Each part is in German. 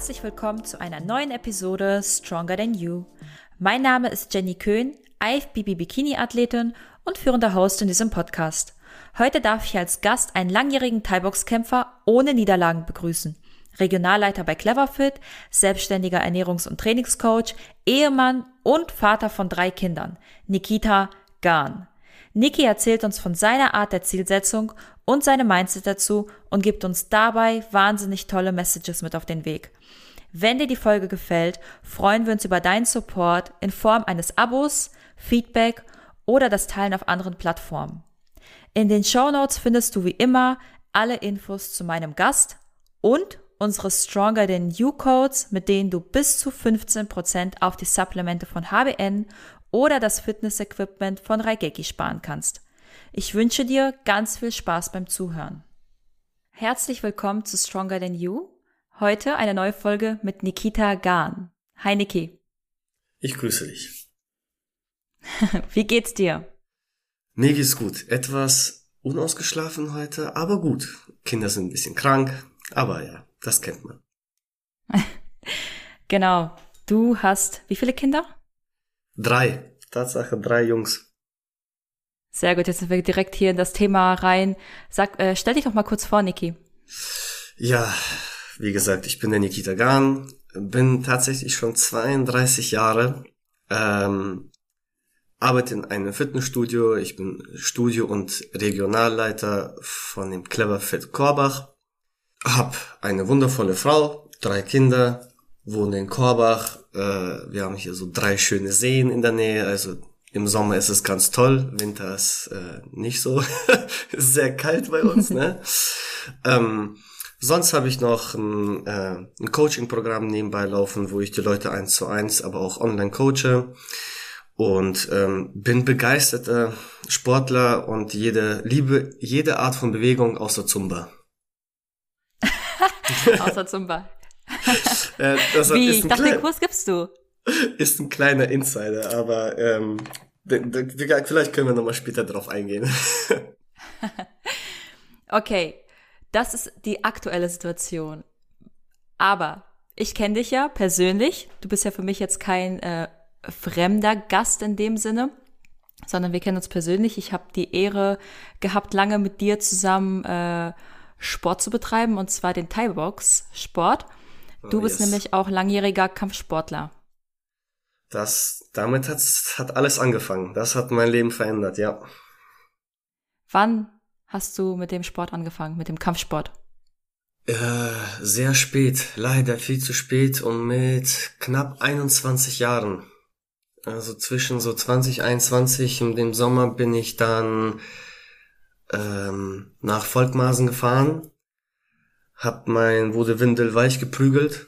Herzlich willkommen zu einer neuen Episode Stronger Than You. Mein Name ist Jenny Köhn, IFBB Bikini Athletin und führender Host in diesem Podcast. Heute darf ich als Gast einen langjährigen Thai-Box-Kämpfer ohne Niederlagen begrüßen. Regionalleiter bei Cleverfit, selbstständiger Ernährungs- und Trainingscoach, Ehemann und Vater von drei Kindern, Nikita Gahn. Niki erzählt uns von seiner Art der Zielsetzung und seinem Mindset dazu und gibt uns dabei wahnsinnig tolle Messages mit auf den Weg. Wenn dir die Folge gefällt, freuen wir uns über deinen Support in Form eines Abos, Feedback oder das Teilen auf anderen Plattformen. In den Show Notes findest du wie immer alle Infos zu meinem Gast und unsere Stronger Than You Codes, mit denen du bis zu 15% auf die Supplemente von HBN oder das Fitness-Equipment von Raigeki sparen kannst. Ich wünsche dir ganz viel Spaß beim Zuhören. Herzlich willkommen zu Stronger Than You. Heute eine neue Folge mit Nikita Gahn. Hi Niki. Ich grüße dich. Wie geht's dir? Mir geht's gut. Etwas unausgeschlafen heute, aber gut. Kinder sind ein bisschen krank, aber ja, das kennt man. genau. Du hast wie viele Kinder? Drei. Tatsache, drei Jungs. Sehr gut, jetzt sind wir direkt hier in das Thema rein. Sag, äh, stell dich doch mal kurz vor, Niki. Ja, wie gesagt, ich bin der Nikita Gahn, bin tatsächlich schon 32 Jahre, ähm, arbeite in einem Fitnessstudio, ich bin Studio- und Regionalleiter von dem Clever Fit Korbach hab eine wundervolle Frau, drei Kinder, wohne in Korbach. Äh, wir haben hier so drei schöne Seen in der Nähe. Also im Sommer ist es ganz toll, Winter ist äh, nicht so. ist sehr kalt bei uns. ne? ähm, sonst habe ich noch ein, äh, ein Coaching-Programm nebenbei laufen, wo ich die Leute eins zu eins, aber auch online coache. Und ähm, bin begeisterter Sportler und jede liebe jede Art von Bewegung außer Zumba. Außer Zumba. Äh, das Wie? Ich dachte, den Kurs gibst du. Ist ein kleiner Insider, aber ähm, vielleicht können wir nochmal später drauf eingehen. okay, das ist die aktuelle Situation. Aber ich kenne dich ja persönlich. Du bist ja für mich jetzt kein äh, fremder Gast in dem Sinne, sondern wir kennen uns persönlich. Ich habe die Ehre gehabt, lange mit dir zusammen äh, Sport zu betreiben, und zwar den Thai-Box-Sport. Du oh, bist yes. nämlich auch langjähriger Kampfsportler. Das, damit hat's, hat alles angefangen. Das hat mein Leben verändert, ja. Wann hast du mit dem Sport angefangen, mit dem Kampfsport? Äh, sehr spät, leider viel zu spät und mit knapp 21 Jahren. Also zwischen so 20, 21 und dem Sommer bin ich dann ähm, nach Volkmaßen gefahren, hab mein wurde Windel weich geprügelt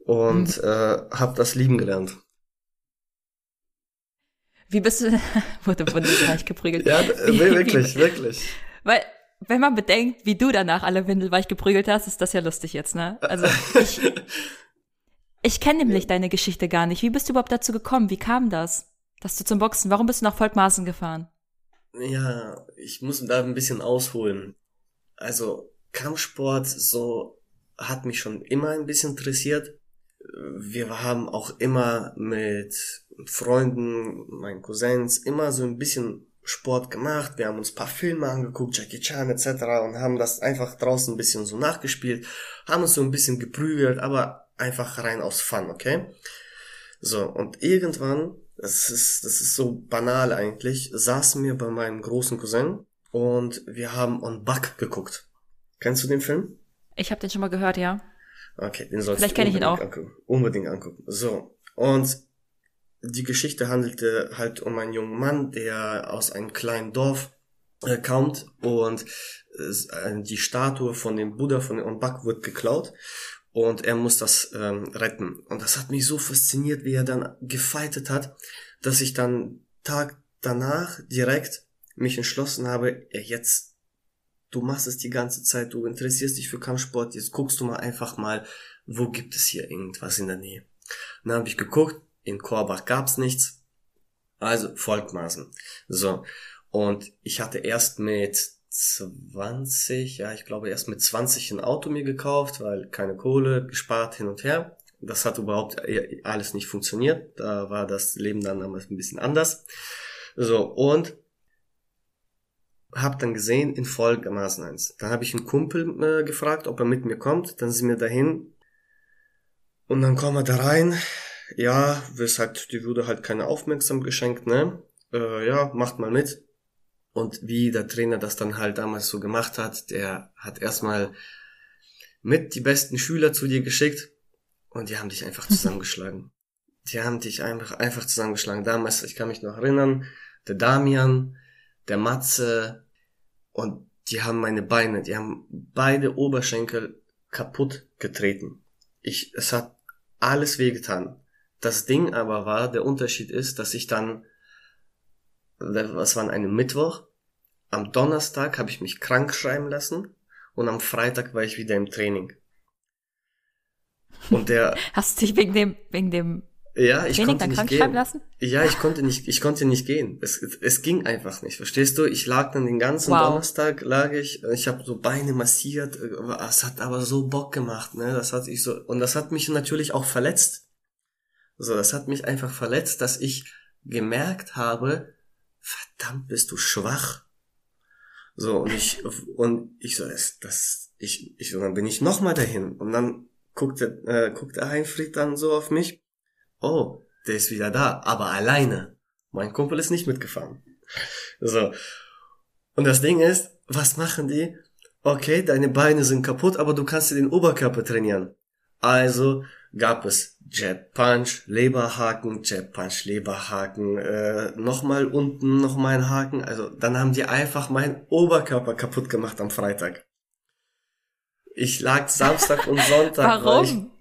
und mhm. äh, hab das lieben gelernt. Wie bist du wurde Windel weich geprügelt? ja, wie, wirklich, wie, wirklich. Weil wenn man bedenkt, wie du danach alle Windel weich geprügelt hast, ist das ja lustig jetzt, ne? Also ich, ich kenne nämlich deine Geschichte gar nicht. Wie bist du überhaupt dazu gekommen? Wie kam das? Dass du zum Boxen, warum bist du nach Volkmaßen gefahren? Ja, ich muss da ein bisschen ausholen. Also Kampfsport so hat mich schon immer ein bisschen interessiert. Wir haben auch immer mit Freunden, meinen Cousins, immer so ein bisschen Sport gemacht. Wir haben uns paar Filme angeguckt, Jackie Chan etc. und haben das einfach draußen ein bisschen so nachgespielt, haben uns so ein bisschen geprügelt, aber einfach rein aus Fun, okay? So, und irgendwann das ist, das ist so banal eigentlich, saßen wir bei meinem großen Cousin und wir haben On Buck geguckt. Kennst du den Film? Ich habe den schon mal gehört, ja. Okay, den sollst Vielleicht kenne ich ihn auch. Angucken. Unbedingt angucken. So, und die Geschichte handelte halt um einen jungen Mann, der aus einem kleinen Dorf äh, kommt und äh, die Statue von dem Buddha von On Buck wird geklaut und er muss das ähm, retten. Und das hat mich so fasziniert, wie er dann gefeitet hat, dass ich dann Tag danach direkt mich entschlossen habe, jetzt, du machst es die ganze Zeit, du interessierst dich für Kampfsport, jetzt guckst du mal einfach mal, wo gibt es hier irgendwas in der Nähe. Und dann habe ich geguckt, in Korbach gab's nichts, also Volkmaßen. So, und ich hatte erst mit 20, ja, ich glaube erst mit 20 ein Auto mir gekauft, weil keine Kohle, gespart hin und her. Das hat überhaupt alles nicht funktioniert. Da war das Leben dann damals ein bisschen anders. So, und hab dann gesehen in folgendermaßen eins. Dann habe ich einen Kumpel äh, gefragt, ob er mit mir kommt. Dann sind wir dahin. Und dann kommen wir da rein. Ja, wirst halt, die wurde halt keine Aufmerksamkeit geschenkt, ne? Äh, ja, macht mal mit. Und wie der Trainer das dann halt damals so gemacht hat, der hat erstmal mit die besten Schüler zu dir geschickt und die haben dich einfach zusammengeschlagen. Die haben dich einfach, einfach zusammengeschlagen. Damals, ich kann mich noch erinnern, der Damian, der Matze und die haben meine Beine, die haben beide Oberschenkel kaputt getreten. Ich, es hat alles wehgetan. Das Ding aber war, der Unterschied ist, dass ich dann, was war an einem Mittwoch, am Donnerstag habe ich mich krank schreiben lassen und am Freitag war ich wieder im Training. Und der. Hast du dich wegen dem, wegen dem ja, ich Training konnte nicht gehen. Lassen? Ja, ich konnte nicht, ich konnte nicht gehen. Es, es ging einfach nicht. Verstehst du? Ich lag dann den ganzen wow. Donnerstag, lag ich, ich habe so Beine massiert. Es hat aber so Bock gemacht, ne? Das hat ich so und das hat mich natürlich auch verletzt. So, das hat mich einfach verletzt, dass ich gemerkt habe, verdammt, bist du schwach. So und ich und ich so, das, das ich, ich so, dann bin ich noch mal dahin und dann guckte äh, guckte Heinfried dann so auf mich oh, der ist wieder da, aber alleine. Mein Kumpel ist nicht mitgefahren. So. Und das Ding ist, was machen die? Okay, deine Beine sind kaputt, aber du kannst dir den Oberkörper trainieren. Also gab es Jab Punch, Leberhaken, Jab Punch, Leberhaken, äh, nochmal unten nochmal ein Haken. Also dann haben die einfach meinen Oberkörper kaputt gemacht am Freitag. Ich lag Samstag und Sonntag. Warum?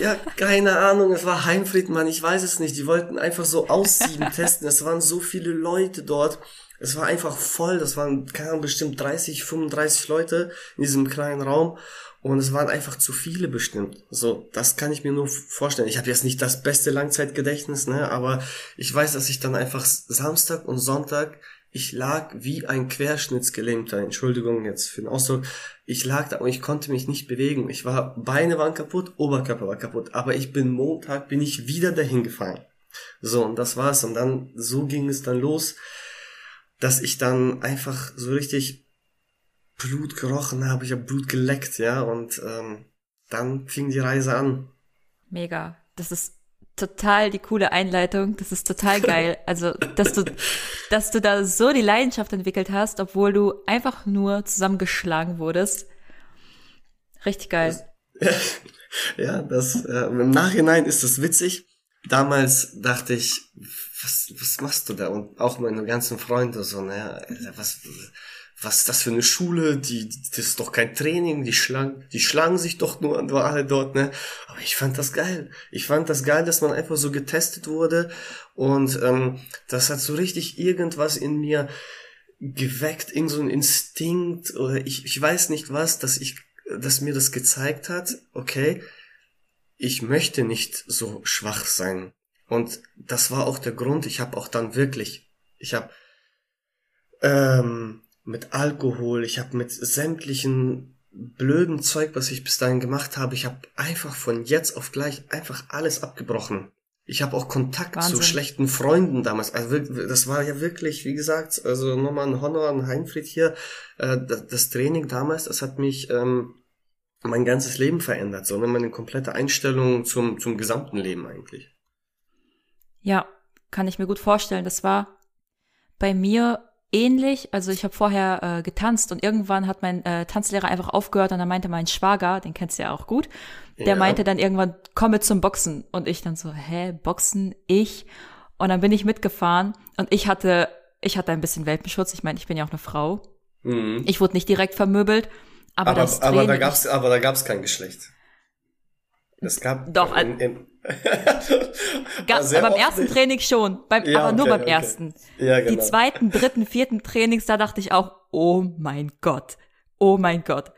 Ja, keine Ahnung, es war Heimfriedmann, ich weiß es nicht. Die wollten einfach so aussieben, testen. Es waren so viele Leute dort. Es war einfach voll. Das waren, keine Ahnung, bestimmt 30, 35 Leute in diesem kleinen Raum. Und es waren einfach zu viele bestimmt. So, das kann ich mir nur vorstellen. Ich habe jetzt nicht das beste Langzeitgedächtnis, ne, aber ich weiß, dass ich dann einfach Samstag und Sonntag ich lag wie ein Querschnittsgelähmter, Entschuldigung jetzt für den Ausdruck. Ich lag da und ich konnte mich nicht bewegen. Ich war, Beine waren kaputt, Oberkörper war kaputt. Aber ich bin Montag, bin ich wieder dahin gefallen. So, und das war's. Und dann, so ging es dann los, dass ich dann einfach so richtig Blut gerochen habe. Ich habe Blut geleckt, ja. Und ähm, dann fing die Reise an. Mega. Das ist total die coole Einleitung. Das ist total geil. Also, dass du, dass du da so die Leidenschaft entwickelt hast, obwohl du einfach nur zusammengeschlagen wurdest. Richtig geil. Das, ja, das äh, im Nachhinein ist das witzig. Damals dachte ich, was, was machst du da? Und auch meine ganzen Freunde so, ne, was, was ist das für eine Schule, die, das ist doch kein Training, die schlagen, die schlagen sich doch nur, nur alle dort, ne? Aber ich fand das geil. Ich fand das geil, dass man einfach so getestet wurde und ähm, das hat so richtig irgendwas in mir geweckt, irgend so ein Instinkt oder ich, ich weiß nicht was, dass ich, dass mir das gezeigt hat, okay, ich möchte nicht so schwach sein. Und das war auch der Grund, ich habe auch dann wirklich, ich habe ähm, mit Alkohol, ich habe mit sämtlichen blöden Zeug, was ich bis dahin gemacht habe, ich habe einfach von jetzt auf gleich einfach alles abgebrochen. Ich habe auch Kontakt Wahnsinn. zu schlechten Freunden damals. Also das war ja wirklich, wie gesagt, also nochmal ein Honor an Heinfried hier. Äh, das Training damals, das hat mich ähm, mein ganzes Leben verändert, sondern meine komplette Einstellung zum, zum gesamten Leben eigentlich. Ja, kann ich mir gut vorstellen. Das war bei mir ähnlich. Also ich habe vorher äh, getanzt und irgendwann hat mein äh, Tanzlehrer einfach aufgehört und dann meinte mein Schwager, den kennst du ja auch gut, der ja. meinte dann irgendwann, komme zum Boxen. Und ich dann so, hä, Boxen? Ich? Und dann bin ich mitgefahren und ich hatte, ich hatte ein bisschen Welpenschutz. Ich meine, ich bin ja auch eine Frau. Mhm. Ich wurde nicht direkt vermöbelt. Aber, aber, das aber da gab's, aber da gab's kein Geschlecht. Es gab doch in, in, Gab's, beim ersten. Training schon, beim, ja, aber nur beim okay. ersten. Ja, genau. Die zweiten, dritten, vierten Trainings, da dachte ich auch, oh mein Gott, oh mein Gott.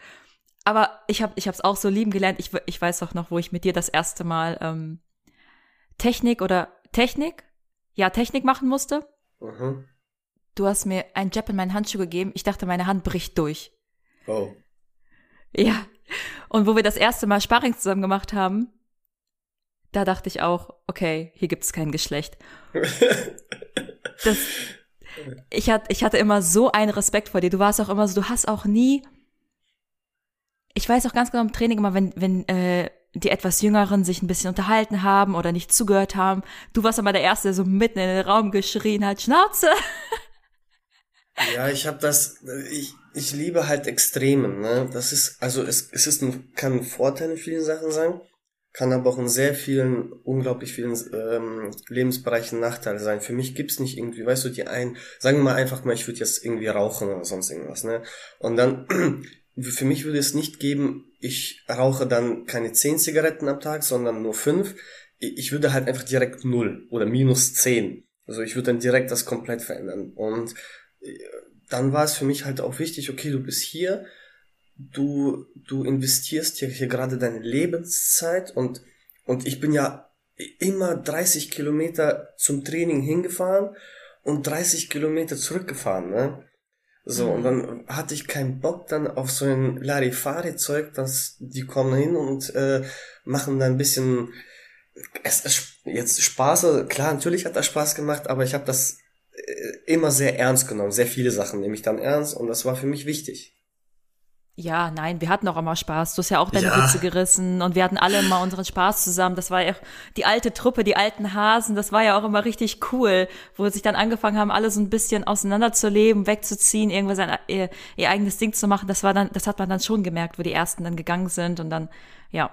Aber ich habe ich hab's auch so lieben gelernt. Ich, ich weiß auch noch, wo ich mit dir das erste Mal ähm, Technik oder Technik? Ja, Technik machen musste. Mhm. du hast mir ein Jab in meinen Handschuh gegeben. Ich dachte, meine Hand bricht durch. Oh. Ja. Und wo wir das erste Mal Sparring zusammen gemacht haben, da dachte ich auch, okay, hier gibt es kein Geschlecht. das, ich, hat, ich hatte immer so einen Respekt vor dir. Du warst auch immer so, du hast auch nie. Ich weiß auch ganz genau im Training immer, wenn, wenn äh, die etwas Jüngeren sich ein bisschen unterhalten haben oder nicht zugehört haben. Du warst aber der Erste, der so mitten in den Raum geschrien hat, Schnauze. Ja, ich habe das, ich, ich liebe halt Extremen, ne? Das ist, also es, es ist ein, kann ein Vorteil in vielen Sachen sein, kann aber auch in sehr vielen, unglaublich vielen ähm, Lebensbereichen Nachteil sein. Für mich gibt's nicht irgendwie, weißt du, die einen, sagen wir mal einfach mal, ich würde jetzt irgendwie rauchen oder sonst irgendwas, ne? Und dann, für mich würde es nicht geben, ich rauche dann keine zehn Zigaretten am Tag, sondern nur fünf. Ich würde halt einfach direkt null oder minus zehn. Also ich würde dann direkt das komplett verändern. Und dann war es für mich halt auch wichtig, okay, du bist hier, du, du investierst hier, hier gerade deine Lebenszeit und, und ich bin ja immer 30 Kilometer zum Training hingefahren und 30 Kilometer zurückgefahren, ne? So, mhm. und dann hatte ich keinen Bock dann auf so ein Larifari-Zeug, dass die kommen hin und äh, machen da ein bisschen es, es jetzt Spaß, klar, natürlich hat das Spaß gemacht, aber ich habe das äh, immer sehr ernst genommen. Sehr viele Sachen nehme ich dann ernst und das war für mich wichtig. Ja, nein, wir hatten auch immer Spaß. Du hast ja auch deine ja. Witze gerissen und wir hatten alle immer unseren Spaß zusammen. Das war ja die alte Truppe, die alten Hasen. Das war ja auch immer richtig cool, wo sich dann angefangen haben, alle so ein bisschen auseinanderzuleben, wegzuziehen, irgendwas sein, ihr, ihr eigenes Ding zu machen. Das war dann, das hat man dann schon gemerkt, wo die ersten dann gegangen sind und dann, ja.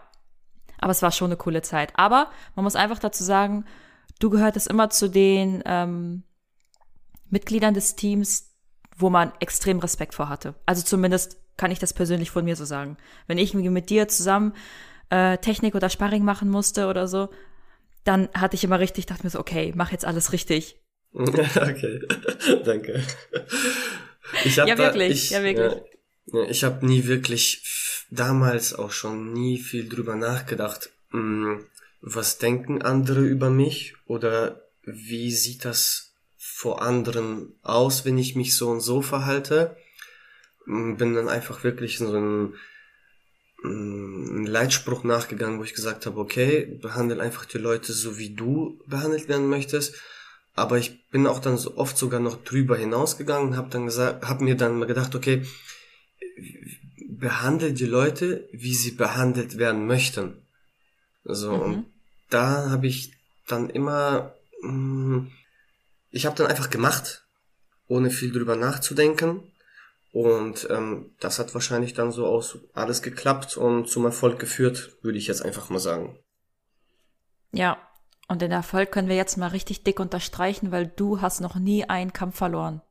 Aber es war schon eine coole Zeit. Aber man muss einfach dazu sagen, du gehörtest immer zu den, ähm, Mitgliedern des Teams, wo man extrem Respekt vor hatte. Also zumindest kann ich das persönlich von mir so sagen. Wenn ich mit dir zusammen äh, Technik oder Sparring machen musste oder so, dann hatte ich immer richtig, dachte mir so, okay, mach jetzt alles richtig. okay, danke. Ich hab ja, wirklich, ich, ja, wirklich. Ja, ich habe nie wirklich, damals auch schon nie viel drüber nachgedacht, mh, hm, was denken andere über mich oder wie sieht das vor anderen aus, wenn ich mich so und so verhalte. Bin dann einfach wirklich so ein, mm, ein Leitspruch nachgegangen, wo ich gesagt habe, okay, behandle einfach die Leute so, wie du behandelt werden möchtest. Aber ich bin auch dann so oft sogar noch drüber hinausgegangen und habe dann gesagt, habe mir dann mal gedacht, okay, behandle die Leute, wie sie behandelt werden möchten. So mhm. und da habe ich dann immer mm, ich habe dann einfach gemacht, ohne viel drüber nachzudenken. Und ähm, das hat wahrscheinlich dann so aus alles geklappt und zum Erfolg geführt, würde ich jetzt einfach mal sagen. Ja, und den Erfolg können wir jetzt mal richtig dick unterstreichen, weil du hast noch nie einen Kampf verloren.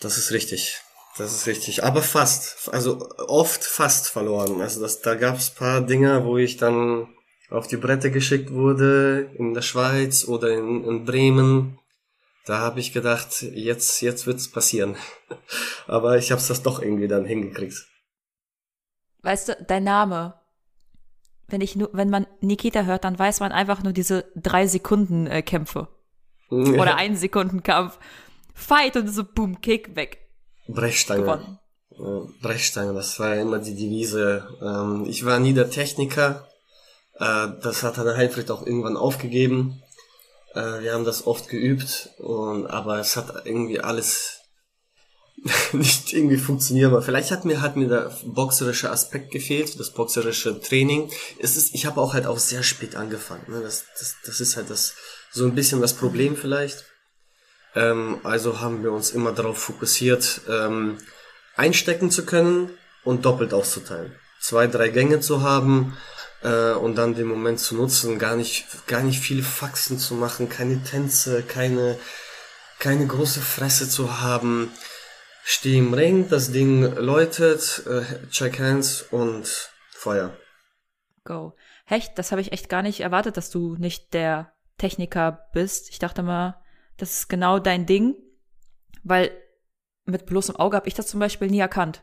Das ist richtig. Das ist richtig. Aber fast. Also oft fast verloren. Also das, da gab es paar Dinge, wo ich dann auf die Bretter geschickt wurde, in der Schweiz oder in, in Bremen da habe ich gedacht, jetzt, jetzt wird's passieren. Aber ich habe das doch irgendwie dann hingekriegt. Weißt du, dein Name, wenn ich nur, wenn man Nikita hört, dann weiß man einfach nur diese drei Sekunden äh, Kämpfe. Ja. Oder ein Sekunden Kampf. Fight und so boom, Kick weg. Brechstange. Gewonnen. Brechstange, das war immer die Devise. Ähm, ich war nie der Techniker. Äh, das hat dann Heinfried auch irgendwann aufgegeben. Äh, wir haben das oft geübt, und, aber es hat irgendwie alles nicht irgendwie funktioniert. Aber vielleicht hat mir, hat mir der boxerische Aspekt gefehlt, das boxerische Training. Es ist, ich habe auch halt auch sehr spät angefangen. Ne? Das, das, das ist halt das so ein bisschen das Problem vielleicht. Ähm, also haben wir uns immer darauf fokussiert, ähm, einstecken zu können und doppelt auszuteilen. Zwei, drei Gänge zu haben, äh, und dann den Moment zu nutzen, gar nicht, gar nicht viele Faxen zu machen, keine Tänze, keine, keine große Fresse zu haben. Steh im Ring, das Ding läutet, äh, check hands und Feuer. Go. Hecht, das habe ich echt gar nicht erwartet, dass du nicht der Techniker bist. Ich dachte mal, das ist genau dein Ding, weil mit bloßem Auge habe ich das zum Beispiel nie erkannt,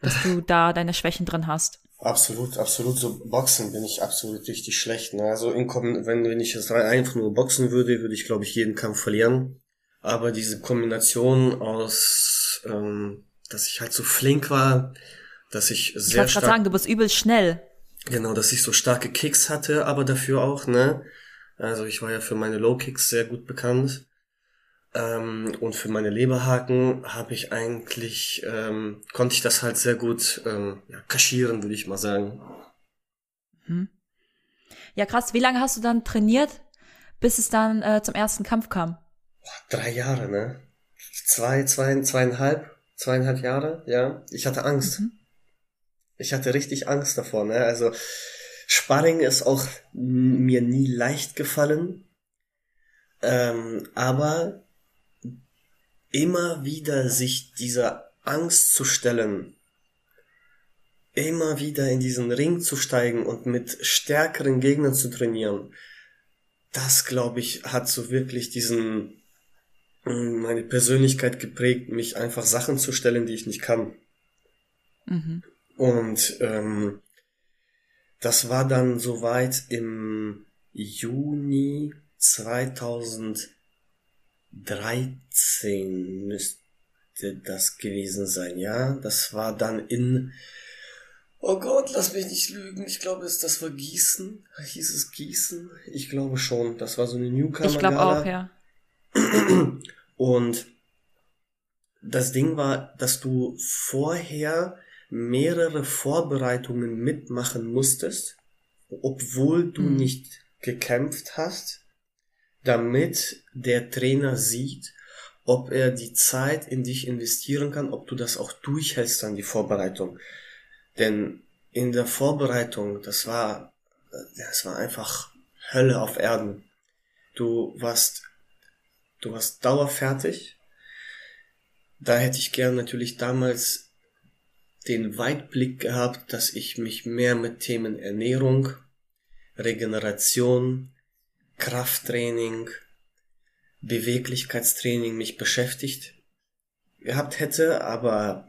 dass du da deine Schwächen drin hast. Absolut, absolut. So Boxen bin ich absolut richtig schlecht. Ne? Also in, wenn, wenn ich jetzt einfach nur boxen würde, würde ich, glaube ich, jeden Kampf verlieren. Aber diese Kombination aus, ähm, dass ich halt so flink war, dass ich sehr ich stark... Ich wollte sagen, du bist übel schnell. Genau, dass ich so starke Kicks hatte, aber dafür auch, ne? Also ich war ja für meine Low Kicks sehr gut bekannt. Ähm, und für meine Leberhaken habe ich eigentlich, ähm, konnte ich das halt sehr gut ähm, ja, kaschieren, würde ich mal sagen. Hm. Ja, krass. Wie lange hast du dann trainiert, bis es dann äh, zum ersten Kampf kam? Drei Jahre, ne? Zwei, zwei, zweieinhalb, zweieinhalb Jahre, ja. Ich hatte Angst. Mhm. Ich hatte richtig Angst davor, ne? Also Sparring ist auch mir nie leicht gefallen. Ähm, aber immer wieder sich dieser Angst zu stellen, immer wieder in diesen Ring zu steigen und mit stärkeren Gegnern zu trainieren, das glaube ich hat so wirklich diesen mm, meine Persönlichkeit geprägt, mich einfach Sachen zu stellen, die ich nicht kann. Mhm. Und ähm, das war dann soweit im Juni 2000 13 müsste das gewesen sein, ja. Das war dann in, oh Gott, lass mich nicht lügen. Ich glaube, das war Gießen. Hieß es Gießen? Ich glaube schon. Das war so eine Newcomer. Ich glaube auch, ja. Und das Ding war, dass du vorher mehrere Vorbereitungen mitmachen musstest, obwohl du hm. nicht gekämpft hast damit der Trainer sieht, ob er die Zeit in dich investieren kann, ob du das auch durchhältst an die Vorbereitung. Denn in der Vorbereitung, das war, das war einfach Hölle auf Erden. Du warst, du warst dauerfertig. Da hätte ich gern natürlich damals den Weitblick gehabt, dass ich mich mehr mit Themen Ernährung, Regeneration, Krafttraining, Beweglichkeitstraining mich beschäftigt gehabt hätte, aber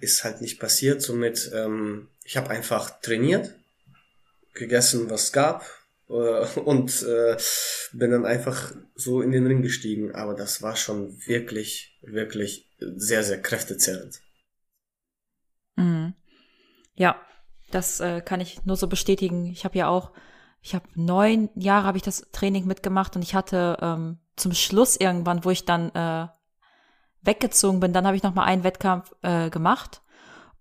ist halt nicht passiert. Somit, ähm, ich habe einfach trainiert, gegessen, was gab äh, und äh, bin dann einfach so in den Ring gestiegen. Aber das war schon wirklich, wirklich sehr, sehr kräftezerrend. Mhm. Ja, das äh, kann ich nur so bestätigen. Ich habe ja auch ich habe neun Jahre habe ich das Training mitgemacht und ich hatte ähm, zum Schluss irgendwann, wo ich dann äh, weggezogen bin, dann habe ich noch mal einen Wettkampf äh, gemacht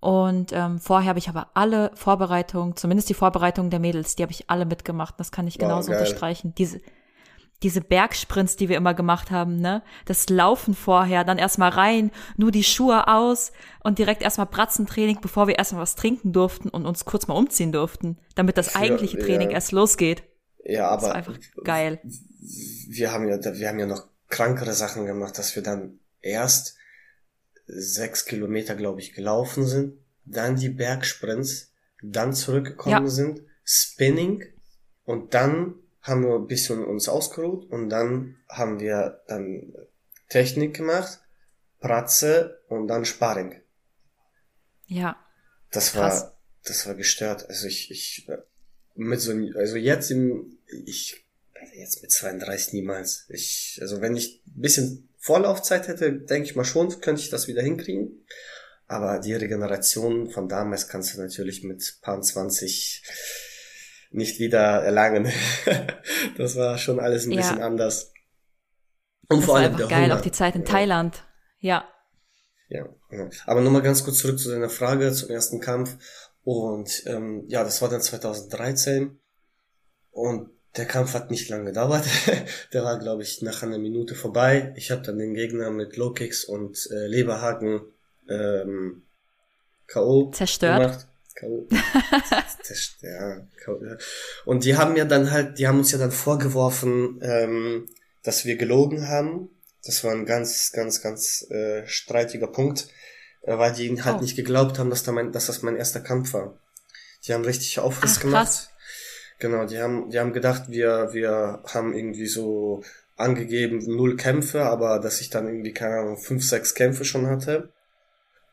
und ähm, vorher habe ich aber alle Vorbereitungen, zumindest die Vorbereitungen der Mädels, die habe ich alle mitgemacht. Das kann ich genauso oh, unterstreichen. Diese diese Bergsprints, die wir immer gemacht haben, ne? Das Laufen vorher, dann erstmal rein, nur die Schuhe aus und direkt erstmal Bratzentraining, bevor wir erstmal was trinken durften und uns kurz mal umziehen durften, damit das eigentliche Training ja. erst losgeht. Ja, aber. Das war einfach geil. Wir haben ja, wir haben ja noch krankere Sachen gemacht, dass wir dann erst sechs Kilometer, glaube ich, gelaufen sind, dann die Bergsprints, dann zurückgekommen ja. sind, Spinning und dann haben wir ein bisschen uns ausgeruht und dann haben wir dann Technik gemacht, Pratze und dann Sparring. Ja. Das krass. war, das war gestört. Also ich, ich, mit so, also jetzt im, ich, jetzt mit 32 niemals. Ich, also wenn ich ein bisschen Vorlaufzeit hätte, denke ich mal schon, könnte ich das wieder hinkriegen. Aber die Regeneration von damals kannst du natürlich mit paar 20 nicht wieder erlangen. das war schon alles ein ja. bisschen anders. Und das vor allem der geil, Hunger. auch die Zeit in Thailand. Ja. Ja. Aber nochmal ganz kurz zurück zu deiner Frage zum ersten Kampf. Und ähm, ja, das war dann 2013. Und der Kampf hat nicht lange gedauert. der war, glaube ich, nach einer Minute vorbei. Ich habe dann den Gegner mit Low Kicks und äh, Leberhaken ähm, K.O. zerstört. Gemacht. K.O. ja, Und die haben ja dann halt, die haben uns ja dann vorgeworfen, ähm, dass wir gelogen haben. Das war ein ganz, ganz, ganz äh, streitiger Punkt, äh, weil die halt oh. nicht geglaubt haben, dass, da mein, dass das mein erster Kampf war. Die haben richtig Aufriss Ach, gemacht. Krass. Genau, die haben, die haben gedacht, wir, wir haben irgendwie so angegeben null Kämpfe, aber dass ich dann irgendwie, keine Ahnung, fünf, sechs Kämpfe schon hatte.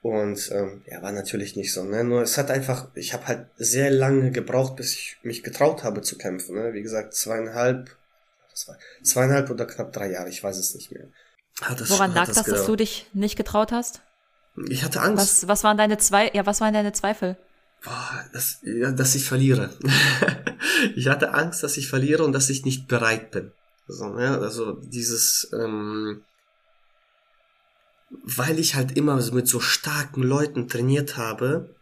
Und ähm, ja, war natürlich nicht so. Ne? Nur es hat einfach, ich habe halt sehr lange gebraucht, bis ich mich getraut habe zu kämpfen. Ne? Wie gesagt, zweieinhalb, das war zweieinhalb oder knapp drei Jahre, ich weiß es nicht mehr. hat das, Woran lag das, das dass du dich nicht getraut hast? Ich hatte Angst. Was, was waren deine zwei, ja, was waren deine Zweifel? Boah, das, ja, dass ich verliere. ich hatte Angst, dass ich verliere und dass ich nicht bereit bin. Also, ja, also dieses, ähm, weil ich halt immer mit so starken Leuten trainiert habe,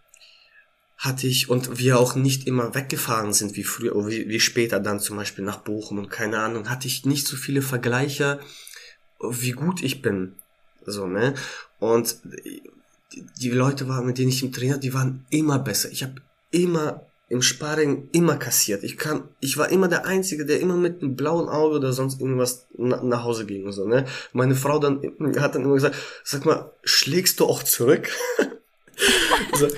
hatte ich, und wir auch nicht immer weggefahren sind wie früher, wie, wie später dann zum Beispiel nach Bochum und keine Ahnung, hatte ich nicht so viele Vergleiche, wie gut ich bin. So, ne? Und die Leute waren, mit denen ich im Trainer, die waren immer besser. Ich habe immer im Sparring immer kassiert. Ich kam, ich war immer der Einzige, der immer mit einem blauen Auge oder sonst irgendwas na, nach Hause ging und so, ne? Meine Frau dann hat dann immer gesagt, sag mal, schlägst du auch zurück? so,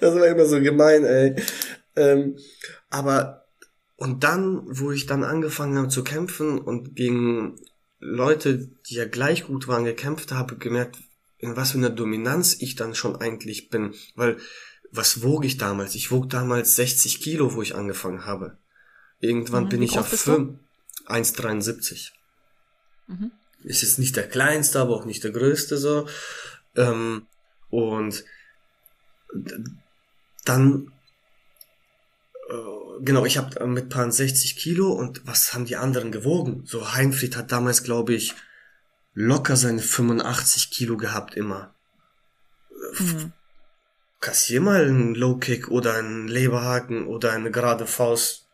das war immer so gemein, ey. Ähm, aber und dann, wo ich dann angefangen habe zu kämpfen und gegen Leute, die ja gleich gut waren, gekämpft habe, gemerkt, in was für einer Dominanz ich dann schon eigentlich bin. Weil, was wog ich damals? Ich wog damals 60 Kilo, wo ich angefangen habe. Irgendwann mhm, bin ich auf 5, 1,73. Mhm. Ist jetzt nicht der kleinste, aber auch nicht der größte so. Ähm, und dann äh, genau, ich habe mit paar 60 Kilo und was haben die anderen gewogen? So Heinfried hat damals, glaube ich, locker seine 85 Kilo gehabt immer. Mhm. Kassier mal einen Low Kick oder einen Leberhaken oder eine gerade Faust.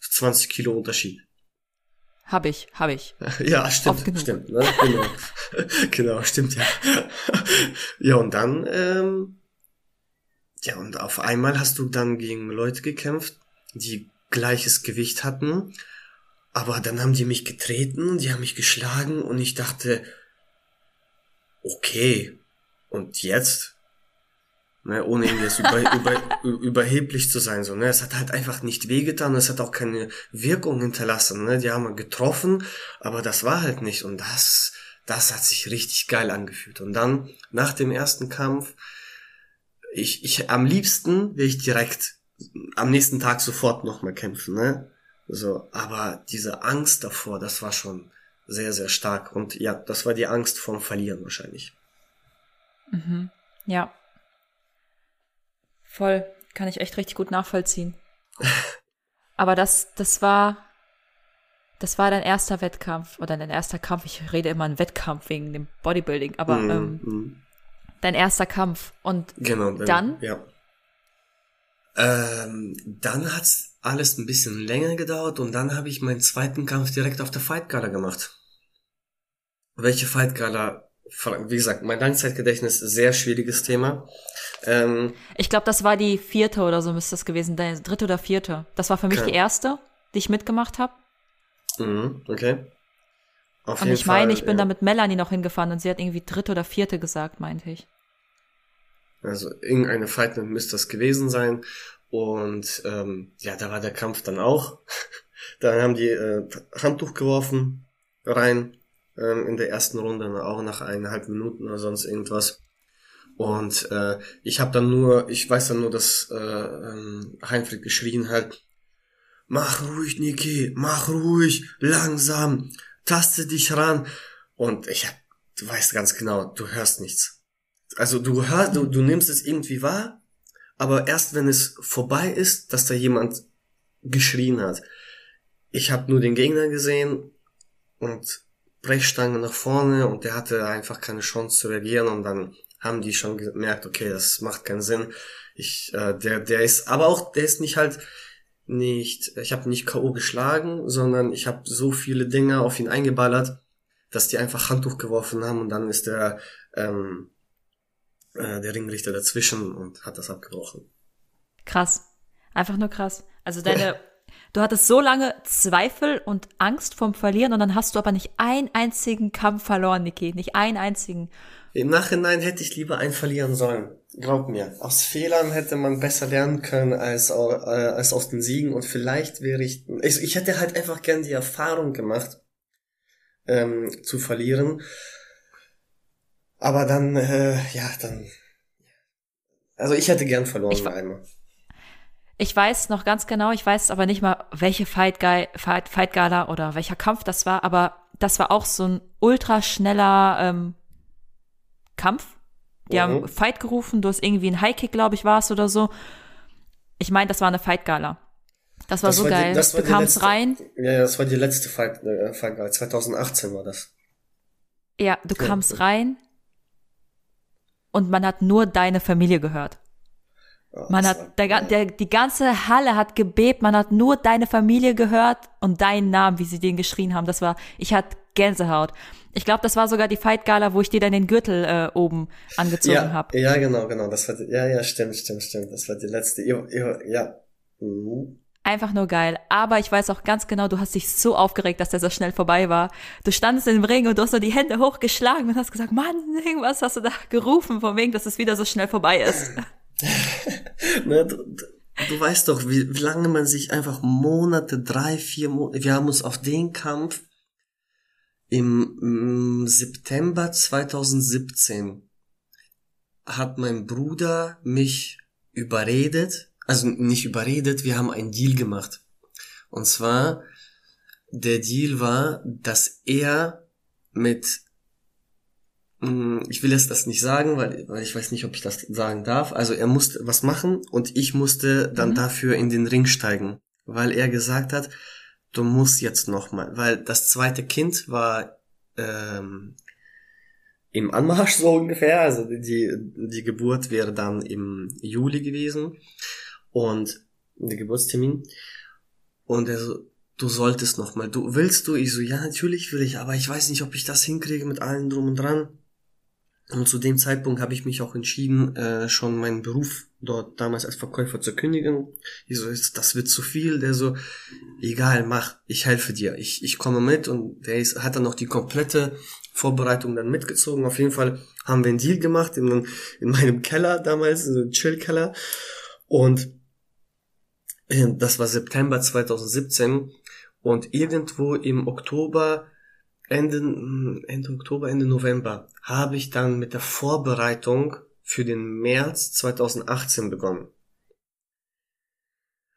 20 Kilo Unterschied. Hab ich, hab ich. Ja, stimmt, stimmt. Ne? Genau. genau, stimmt ja. ja, und dann, ähm, ja, und auf einmal hast du dann gegen Leute gekämpft, die gleiches Gewicht hatten aber dann haben die mich getreten, die haben mich geschlagen und ich dachte, okay, und jetzt? Ne, ohne jetzt über, über, überheblich zu sein, so, ne, es hat halt einfach nicht wehgetan, es hat auch keine Wirkung hinterlassen, ne, die haben getroffen, aber das war halt nicht und das, das hat sich richtig geil angefühlt. Und dann, nach dem ersten Kampf, ich, ich, am liebsten will ich direkt am nächsten Tag sofort nochmal kämpfen, ne, so, aber diese Angst davor, das war schon sehr, sehr stark. Und ja, das war die Angst vorm Verlieren wahrscheinlich. Mhm. Ja. Voll. Kann ich echt richtig gut nachvollziehen. aber das, das war, das war dein erster Wettkampf oder dein erster Kampf. Ich rede immer einen Wettkampf wegen dem Bodybuilding, aber mm, ähm, mm. dein erster Kampf. Und genau, dann, dann? Ja. Ähm, dann hat's alles ein bisschen länger gedauert und dann habe ich meinen zweiten Kampf direkt auf der Fight Gala gemacht. Welche Fight Gala? Wie gesagt, mein Langzeitgedächtnis sehr schwieriges Thema. Ähm, ich glaube, das war die vierte oder so müsste das gewesen sein, dritte oder vierte. Das war für mich okay. die erste, die ich mitgemacht habe. Mhm, okay. Auf und ich meine, ich bin ja. da mit Melanie noch hingefahren und sie hat irgendwie dritte oder vierte gesagt, meinte ich. Also irgendeine Fight müsste das gewesen sein. Und ähm, ja, da war der Kampf dann auch. dann haben die äh, Handtuch geworfen rein ähm, in der ersten Runde, auch nach eineinhalb Minuten oder sonst irgendwas. Und äh, ich habe dann nur, ich weiß dann nur, dass äh, ähm, Heinfried geschrien hat, mach ruhig, Niki, mach ruhig, langsam, taste dich ran. Und ich hab, du weißt ganz genau, du hörst nichts. Also du hörst, du, du nimmst es irgendwie wahr, aber erst wenn es vorbei ist, dass da jemand geschrien hat. Ich habe nur den Gegner gesehen und Brechstange nach vorne und der hatte einfach keine Chance zu reagieren und dann haben die schon gemerkt, okay, das macht keinen Sinn. Ich, äh, der, der ist, aber auch, der ist nicht halt nicht, ich habe nicht K.O. geschlagen, sondern ich habe so viele Dinge auf ihn eingeballert, dass die einfach Handtuch geworfen haben und dann ist der ähm, äh, der Ringrichter dazwischen und hat das abgebrochen. Krass. Einfach nur krass. Also deine, du hattest so lange Zweifel und Angst vom Verlieren und dann hast du aber nicht einen einzigen Kampf verloren, Niki. Nicht einen einzigen. Im Nachhinein hätte ich lieber einen verlieren sollen. Glaub mir. Aus Fehlern hätte man besser lernen können als, äh, als aus den Siegen und vielleicht wäre ich, ich, ich hätte halt einfach gern die Erfahrung gemacht, ähm, zu verlieren aber dann, äh, ja, dann. Also ich hätte gern verloren ich, einmal. Ich weiß noch ganz genau, ich weiß aber nicht mal, welche Fight, Guy, Fight, Fight Gala oder welcher Kampf das war, aber das war auch so ein ultraschneller ähm, Kampf. Die mhm. haben Fight gerufen, du hast irgendwie ein High Kick, glaube ich, war es oder so. Ich meine, das war eine Fight Gala. Das war das so war geil. Die, das war du kamst letzte, rein. Ja, das war die letzte Fight, äh, Fight Gala. 2018 war das. Ja, du ja. kamst rein und man hat nur deine Familie gehört. Man hat, der, der, die ganze Halle hat gebebt, man hat nur deine Familie gehört und deinen Namen, wie sie den geschrien haben. Das war, ich hatte Gänsehaut. Ich glaube, das war sogar die Fight Gala, wo ich dir dann den Gürtel äh, oben angezogen ja, habe. Ja, genau, genau. Das war die, ja, ja, stimmt, stimmt, stimmt. Das war die letzte. Ja. Mhm. Einfach nur geil. Aber ich weiß auch ganz genau, du hast dich so aufgeregt, dass der so schnell vorbei war. Du standest im Ring und du hast so die Hände hochgeschlagen und hast gesagt, Mann, irgendwas hast du da gerufen, von wegen, dass es wieder so schnell vorbei ist. ne, du, du, weißt doch, wie, wie lange man sich einfach Monate, drei, vier Monate, wir haben uns auf den Kampf im, im September 2017 hat mein Bruder mich überredet, also nicht überredet, wir haben einen Deal gemacht. Und zwar, der Deal war, dass er mit, mm, ich will jetzt das nicht sagen, weil, weil ich weiß nicht, ob ich das sagen darf. Also er musste was machen und ich musste dann mhm. dafür in den Ring steigen, weil er gesagt hat, du musst jetzt noch mal, weil das zweite Kind war ähm, im Anmarsch so ungefähr, also die die Geburt wäre dann im Juli gewesen und der Geburtstermin. Und er so, du solltest noch mal, du willst du? Ich so, ja, natürlich will ich, aber ich weiß nicht, ob ich das hinkriege mit allen drum und dran. Und zu dem Zeitpunkt habe ich mich auch entschieden, äh, schon meinen Beruf dort damals als Verkäufer zu kündigen. Ich so, das wird zu viel. Der so, egal, mach, ich helfe dir. Ich, ich komme mit und der ist, hat dann noch die komplette Vorbereitung dann mitgezogen. Auf jeden Fall haben wir einen Deal gemacht in, in meinem Keller damals, so Chill-Keller. Und das war September 2017 und irgendwo im Oktober, Ende, Ende Oktober, Ende November habe ich dann mit der Vorbereitung für den März 2018 begonnen.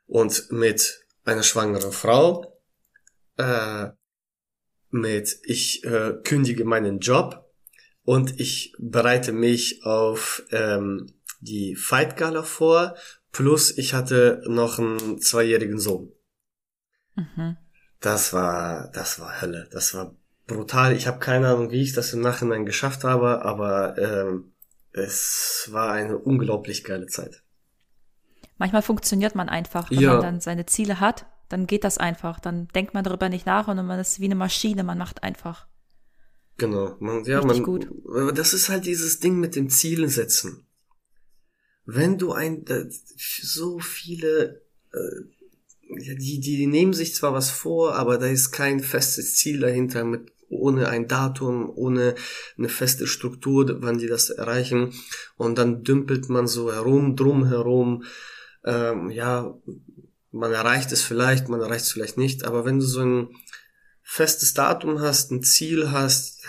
Und mit einer schwangeren Frau, äh, mit ich äh, kündige meinen Job und ich bereite mich auf ähm, die Fight Gala vor Plus ich hatte noch einen zweijährigen Sohn. Mhm. Das war, das war Hölle. Das war brutal. Ich habe keine Ahnung, wie ich das im Nachhinein geschafft habe, aber ähm, es war eine unglaublich geile Zeit. Manchmal funktioniert man einfach, wenn ja. man dann seine Ziele hat, dann geht das einfach. Dann denkt man darüber nicht nach und man ist wie eine Maschine, man macht einfach. Genau, man, ja, Richtig man, gut. das ist halt dieses Ding mit dem Zielen setzen wenn du ein so viele äh, die die nehmen sich zwar was vor, aber da ist kein festes Ziel dahinter mit ohne ein Datum, ohne eine feste Struktur, wann die das erreichen und dann dümpelt man so herum, drum herum, ähm, ja, man erreicht es vielleicht, man erreicht es vielleicht nicht, aber wenn du so ein festes Datum hast, ein Ziel hast,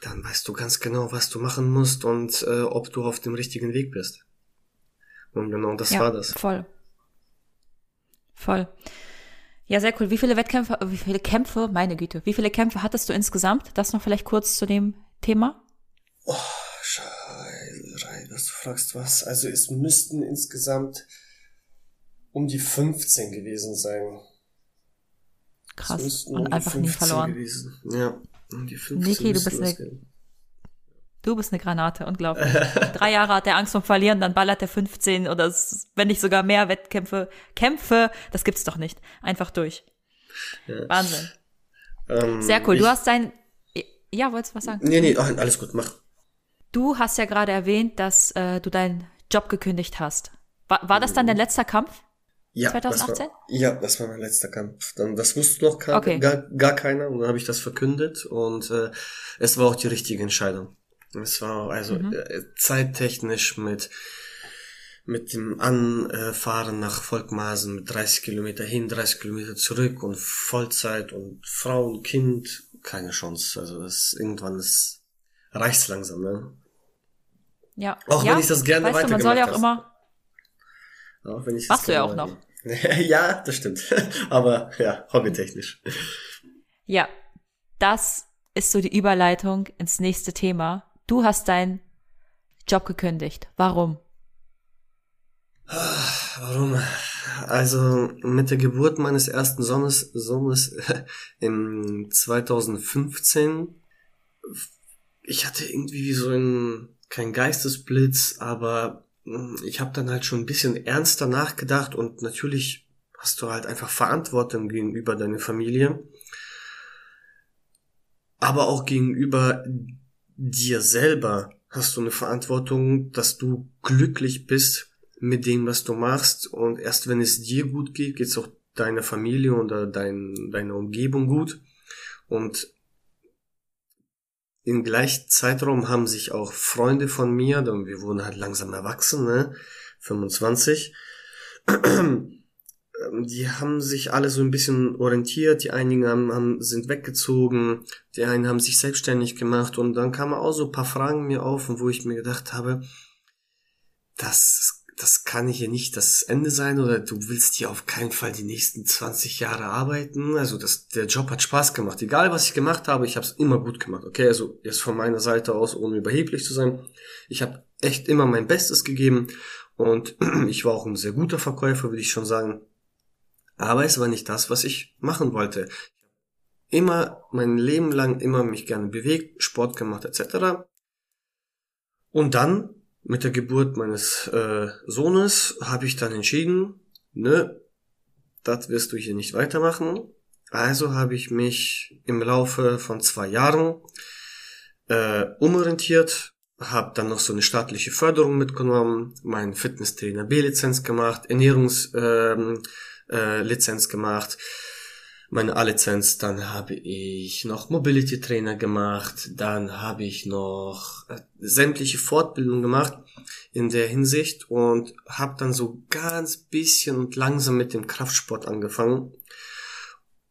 dann weißt du ganz genau, was du machen musst und äh, ob du auf dem richtigen Weg bist. Und genau das ja, war das. Voll. Voll. Ja, sehr cool. Wie viele Wettkämpfe, wie viele Kämpfe, meine Güte, wie viele Kämpfe hattest du insgesamt? Das noch vielleicht kurz zu dem Thema? Oh, Scheiße, dass du fragst was. Also es müssten insgesamt um die 15 gewesen sein. Krass. Und um einfach nie verloren. Gewesen. Ja. Die Niki, du bist, eine, du bist eine Granate, unglaublich. Drei Jahre hat er Angst vom Verlieren, dann ballert er 15 oder wenn nicht sogar mehr Wettkämpfe. Kämpfe, das gibt's doch nicht. Einfach durch. Ja. Wahnsinn. Ähm, Sehr cool. Du hast dein, ja, wolltest du was sagen? Nee, nee, alles gut, mach. Du hast ja gerade erwähnt, dass äh, du deinen Job gekündigt hast. War, war das dann dein letzter Kampf? Ja, 2018? Das war, ja, das war mein letzter Kampf. Dann, das wusste noch gar, okay. gar, gar keiner und dann habe ich das verkündet und äh, es war auch die richtige Entscheidung. Es war also mhm. äh, zeittechnisch mit mit dem Anfahren nach Volkmaßen mit 30 Kilometer hin, 30 Kilometer zurück und Vollzeit und Frau und Kind keine Chance. Also das irgendwann ist reicht's langsam, ne? Ja. Auch ja, wenn ich das gerne weißt du, man soll ja auch immer Auch wenn ich Machst du ja auch noch. ja, das stimmt. Aber ja, hobbytechnisch. Ja, das ist so die Überleitung ins nächste Thema. Du hast deinen Job gekündigt. Warum? Warum? Also mit der Geburt meines ersten Sohnes, Sohnes im 2015, ich hatte irgendwie so ein kein Geistesblitz, aber hm, ich habe dann halt schon ein bisschen ernster nachgedacht und natürlich hast du halt einfach Verantwortung gegenüber deiner Familie, aber auch gegenüber dir selber hast du eine Verantwortung, dass du glücklich bist mit dem, was du machst. Und erst wenn es dir gut geht, geht es auch deiner Familie oder dein, deiner Umgebung gut. Und im gleichen Zeitraum haben sich auch Freunde von mir, wir wurden halt langsam erwachsen, ne, 25, die haben sich alle so ein bisschen orientiert, die einigen haben, haben, sind weggezogen, die einen haben sich selbstständig gemacht und dann kamen auch so ein paar Fragen mir auf, wo ich mir gedacht habe, das das kann hier nicht das Ende sein oder du willst hier auf keinen Fall die nächsten 20 Jahre arbeiten. Also das, der Job hat Spaß gemacht. Egal was ich gemacht habe, ich habe es immer gut gemacht. Okay, also jetzt von meiner Seite aus, ohne überheblich zu sein. Ich habe echt immer mein Bestes gegeben und ich war auch ein sehr guter Verkäufer, würde ich schon sagen. Aber es war nicht das, was ich machen wollte. Immer mein Leben lang immer mich gerne bewegt, Sport gemacht etc. Und dann mit der Geburt meines äh, Sohnes habe ich dann entschieden, ne, das wirst du hier nicht weitermachen. Also habe ich mich im Laufe von zwei Jahren äh, umorientiert, habe dann noch so eine staatliche Förderung mitgenommen, meinen Fitnesstrainer B-Lizenz gemacht, Ernährungslizenz ähm, äh, gemacht, meine A-Lizenz, dann habe ich noch Mobility Trainer gemacht, dann habe ich noch äh, sämtliche Fortbildungen gemacht in der Hinsicht und habe dann so ganz bisschen und langsam mit dem Kraftsport angefangen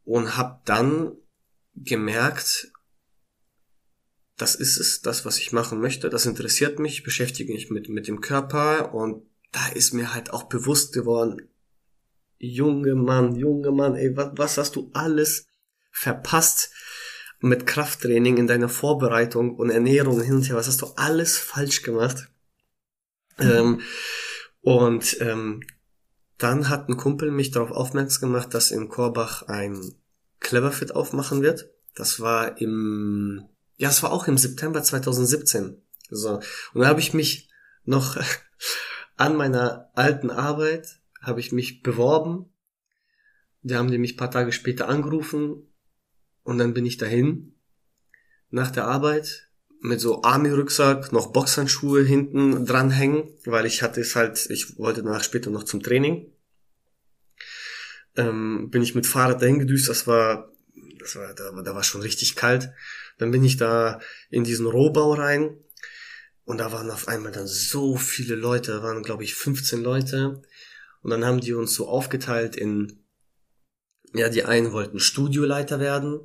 und habe dann gemerkt, das ist es, das, was ich machen möchte, das interessiert mich, beschäftige mich mit, mit dem Körper und da ist mir halt auch bewusst geworden, Junge Mann, junge Mann, ey, was, was hast du alles verpasst mit Krafttraining in deiner Vorbereitung und Ernährung hin und her? Was hast du alles falsch gemacht? Ähm, und ähm, dann hat ein Kumpel mich darauf aufmerksam gemacht, dass in Korbach ein Cleverfit aufmachen wird. Das war im, ja, es war auch im September 2017. So. Und da habe ich mich noch an meiner alten Arbeit habe ich mich beworben. Da haben die mich paar Tage später angerufen und dann bin ich dahin nach der Arbeit mit so Army-Rucksack, noch Boxhandschuhe hinten dranhängen, weil ich hatte es halt, ich wollte danach später noch zum Training. Ähm, bin ich mit Fahrrad dahin gedüst, das war, das war, da, da war schon richtig kalt. Dann bin ich da in diesen Rohbau rein und da waren auf einmal dann so viele Leute, da waren glaube ich 15 Leute und dann haben die uns so aufgeteilt in, ja, die einen wollten Studioleiter werden,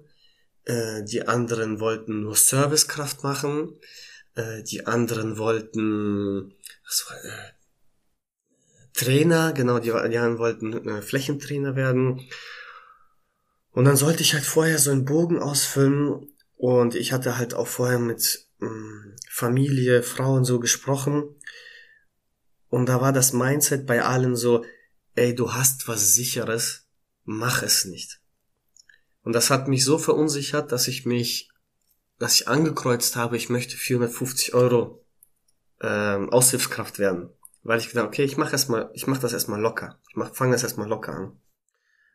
äh, die anderen wollten nur Servicekraft machen, äh, die anderen wollten, was war, äh, Trainer, genau, die, die anderen wollten äh, Flächentrainer werden. Und dann sollte ich halt vorher so einen Bogen ausfüllen und ich hatte halt auch vorher mit ähm, Familie, Frauen so gesprochen und da war das Mindset bei allen so, ey, du hast was sicheres, mach es nicht. Und das hat mich so verunsichert, dass ich mich, dass ich angekreuzt habe, ich möchte 450 Euro ähm, Aushilfskraft werden. Weil ich gedacht, okay, ich mache erstmal, ich mache das erstmal locker. Ich mach, fange das erstmal locker an.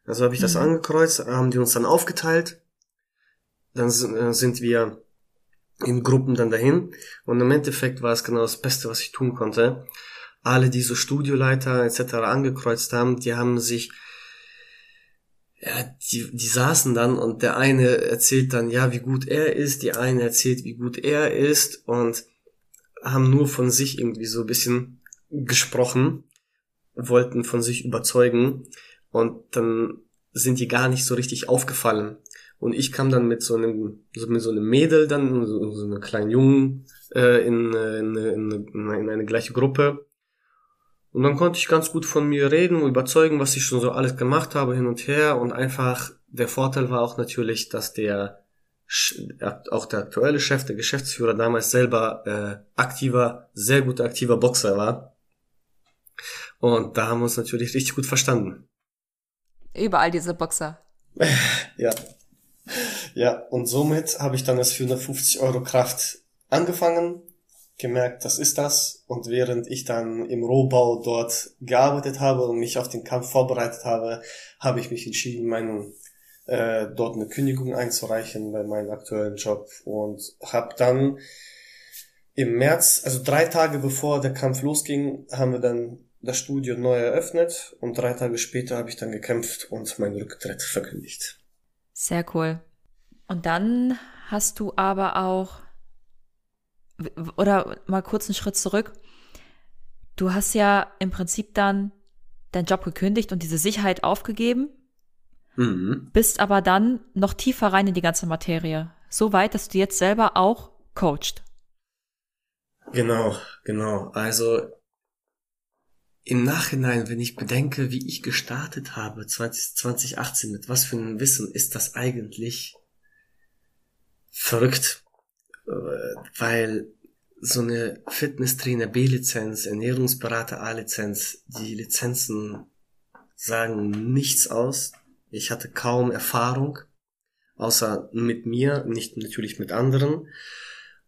Also habe ich das mhm. angekreuzt, haben die uns dann aufgeteilt. Dann äh, sind wir in Gruppen dann dahin. Und im Endeffekt war es genau das Beste, was ich tun konnte alle diese Studioleiter etc. angekreuzt haben, die haben sich ja, die, die saßen dann und der eine erzählt dann, ja, wie gut er ist, die eine erzählt, wie gut er ist und haben nur von sich irgendwie so ein bisschen gesprochen, wollten von sich überzeugen und dann sind die gar nicht so richtig aufgefallen. Und ich kam dann mit so einem, so mit so einem Mädel dann, so, so einem kleinen Jungen, äh, in, in, in, in eine gleiche Gruppe Und dann konnte ich ganz gut von mir reden und überzeugen, was ich schon so alles gemacht habe hin und her. Und einfach der Vorteil war auch natürlich, dass der auch der aktuelle Chef, der Geschäftsführer damals selber äh, aktiver, sehr guter aktiver Boxer war. Und da haben wir uns natürlich richtig gut verstanden. Überall diese Boxer. ja. Ja, und somit habe ich dann das 450 Euro Kraft angefangen, gemerkt, das ist das. Und während ich dann im Rohbau dort gearbeitet habe und mich auf den Kampf vorbereitet habe, habe ich mich entschieden, meinen äh, dort eine Kündigung einzureichen bei meinem aktuellen Job und habe dann im März, also drei Tage bevor der Kampf losging, haben wir dann das Studio neu eröffnet und drei Tage später habe ich dann gekämpft und meinen Rücktritt verkündigt. Sehr cool. Und dann hast du aber auch, oder mal kurz einen Schritt zurück, du hast ja im Prinzip dann deinen Job gekündigt und diese Sicherheit aufgegeben, mhm. bist aber dann noch tiefer rein in die ganze Materie. So weit, dass du jetzt selber auch coacht. Genau, genau. Also im Nachhinein, wenn ich bedenke, wie ich gestartet habe 20, 2018, mit was für einem Wissen ist das eigentlich verrückt, weil so eine Fitnesstrainer B-Lizenz, Ernährungsberater A-Lizenz, die Lizenzen sagen nichts aus. Ich hatte kaum Erfahrung, außer mit mir, nicht natürlich mit anderen.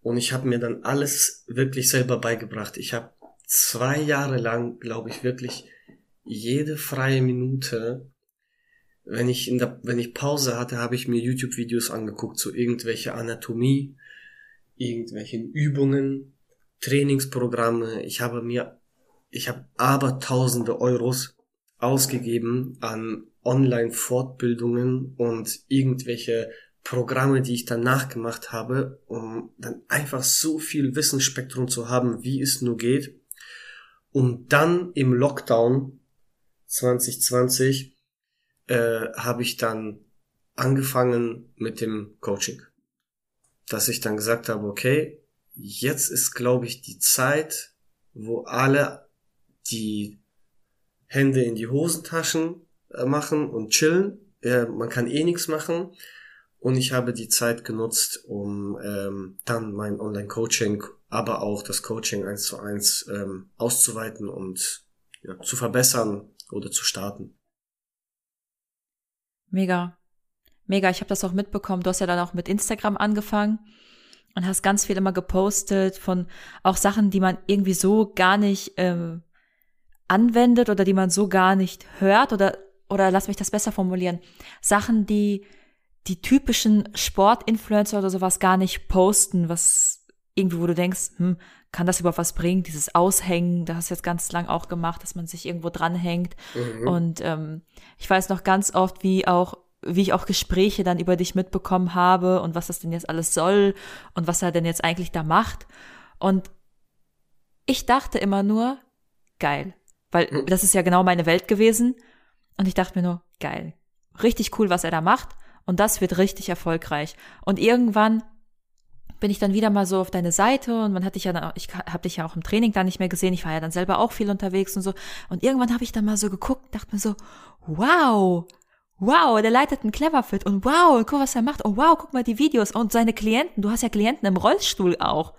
Und ich habe mir dann alles wirklich selber beigebracht. Ich habe zwei Jahre lang, glaube ich, wirklich jede freie Minute, wenn ich in der, wenn ich Pause hatte, habe ich mir YouTube-Videos angeguckt zu so irgendwelche Anatomie, irgendwelchen Übungen, Trainingsprogramme. Ich habe mir, ich habe aber tausende Euros ausgegeben an Online-Fortbildungen und irgendwelche Programme, die ich dann nachgemacht habe, um dann einfach so viel Wissensspektrum zu haben, wie es nur geht. Und dann im Lockdown 2020 äh, habe ich dann angefangen mit dem Coaching. Dass ich dann gesagt habe, okay, jetzt ist, glaube ich, die Zeit, wo alle die Hände in die Hosentaschen äh, machen und chillen. Man kann eh nichts machen. Und ich habe die Zeit genutzt, um ähm, dann mein Online-Coaching aber auch das Coaching eins zu eins ähm, auszuweiten und ja, zu verbessern oder zu starten. Mega. Mega, ich habe das auch mitbekommen. Du hast ja dann auch mit Instagram angefangen und hast ganz viel immer gepostet von auch Sachen, die man irgendwie so gar nicht ähm, anwendet oder die man so gar nicht hört oder oder lass mich das besser formulieren. Sachen, die die typischen Sportinfluencer oder sowas gar nicht posten, was irgendwie, wo du denkst, hm, kann das überhaupt was bringen? Dieses Aushängen, da hast du jetzt ganz lang auch gemacht, dass man sich irgendwo dranhängt. Mhm. Und ähm, ich weiß noch ganz oft, wie auch wie ich auch Gespräche dann über dich mitbekommen habe und was das denn jetzt alles soll und was er denn jetzt eigentlich da macht. Und ich dachte immer nur, geil. Weil mhm. das ist ja genau meine Welt gewesen. Und ich dachte mir nur, geil. Richtig cool, was er da macht. Und das wird richtig erfolgreich. Und irgendwann bin ich dann wieder mal so auf deine Seite und man hat dich ja dann, ich habe dich ja auch im Training da nicht mehr gesehen, ich war ja dann selber auch viel unterwegs und so. Und irgendwann habe ich dann mal so geguckt, dachte mir so, wow, wow, der leitet einen Cleverfit und wow, guck, was er macht. Und wow, guck mal die Videos und seine Klienten. Du hast ja Klienten im Rollstuhl auch.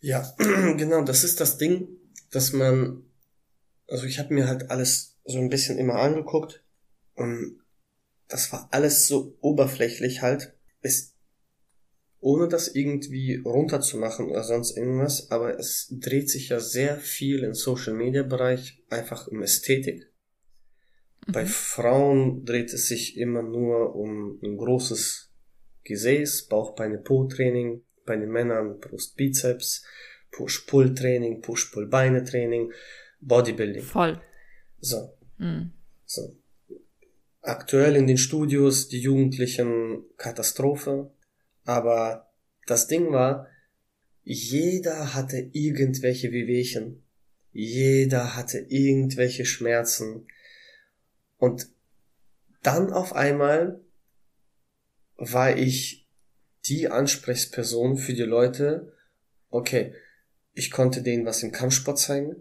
Ja, genau, das ist das Ding, dass man, also ich habe mir halt alles so ein bisschen immer angeguckt und das war alles so oberflächlich halt. Es ohne das irgendwie runterzumachen oder sonst irgendwas, aber es dreht sich ja sehr viel im Social Media Bereich einfach um Ästhetik. Mhm. Bei Frauen dreht es sich immer nur um ein großes Gesäß, Bauch, Beine, Po Training, bei den Männern Brust, Bizeps, Push-Pull Training, Push-Pull Beine Training, Bodybuilding. Voll. So. Mhm. So. Aktuell in den Studios die Jugendlichen Katastrophe, aber das Ding war, jeder hatte irgendwelche Wehwehchen. Jeder hatte irgendwelche Schmerzen. Und dann auf einmal war ich die Ansprechperson für die Leute. Okay, ich konnte denen was im Kampfsport zeigen.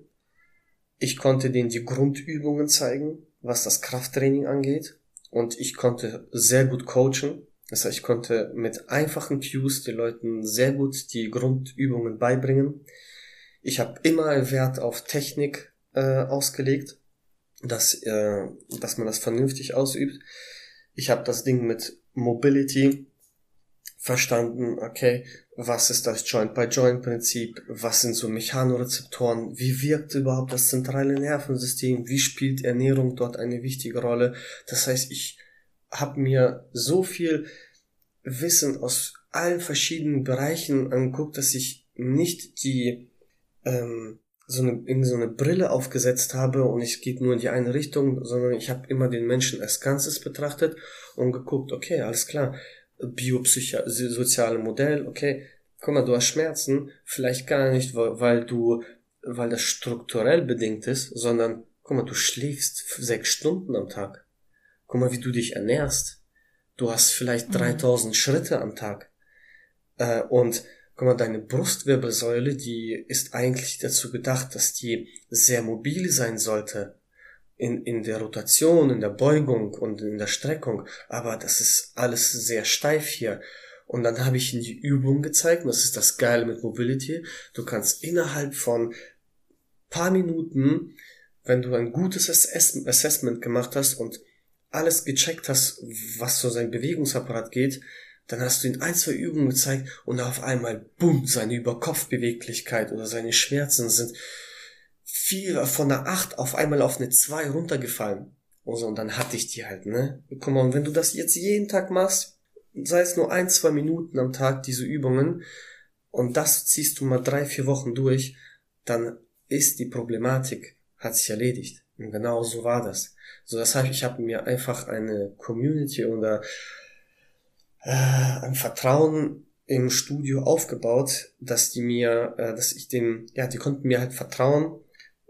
Ich konnte denen die Grundübungen zeigen, was das Krafttraining angeht. Und ich konnte sehr gut coachen. Das heißt, ich konnte mit einfachen Cues den Leuten sehr gut die Grundübungen beibringen. Ich habe immer Wert auf Technik äh, ausgelegt, dass, äh, dass man das vernünftig ausübt. Ich habe das Ding mit Mobility verstanden, okay, was ist das Joint-by-Joint-Prinzip, was sind so Mechanorezeptoren, wie wirkt überhaupt das zentrale Nervensystem, wie spielt Ernährung dort eine wichtige Rolle. Das heißt, ich habe mir so viel Wissen aus allen verschiedenen Bereichen angeguckt, dass ich nicht die ähm, so eine, in so eine Brille aufgesetzt habe und es geht nur in die eine Richtung, sondern ich habe immer den Menschen als Ganzes betrachtet und geguckt, okay, alles klar, biopsychosoziale Modell, okay, guck mal, du hast Schmerzen, vielleicht gar nicht, weil du, weil das strukturell bedingt ist, sondern, guck mal, du schläfst sechs Stunden am Tag. Guck mal, wie du dich ernährst. Du hast vielleicht 3000 mhm. Schritte am Tag. Äh, und guck mal, deine Brustwirbelsäule, die ist eigentlich dazu gedacht, dass die sehr mobil sein sollte in, in der Rotation, in der Beugung und in der Streckung, aber das ist alles sehr steif hier. Und dann habe ich ihnen die Übung gezeigt, und das ist das Geile mit Mobility. Du kannst innerhalb von paar Minuten, wenn du ein gutes Assessment gemacht hast und alles gecheckt hast, was so sein Bewegungsapparat geht, dann hast du ihn ein, zwei Übungen gezeigt und auf einmal, bumm, seine Überkopfbeweglichkeit oder seine Schmerzen sind viel von der 8 auf einmal auf eine 2 runtergefallen. Also, und dann hatte ich die halt, ne? Guck mal, und wenn du das jetzt jeden Tag machst, sei es nur ein, zwei Minuten am Tag, diese Übungen, und das ziehst du mal drei, vier Wochen durch, dann ist die Problematik, hat sich erledigt. Und genau so war das. So, das heißt, ich habe mir einfach eine Community oder äh, ein Vertrauen im Studio aufgebaut, dass die mir, äh, dass ich den, ja, die konnten mir halt vertrauen,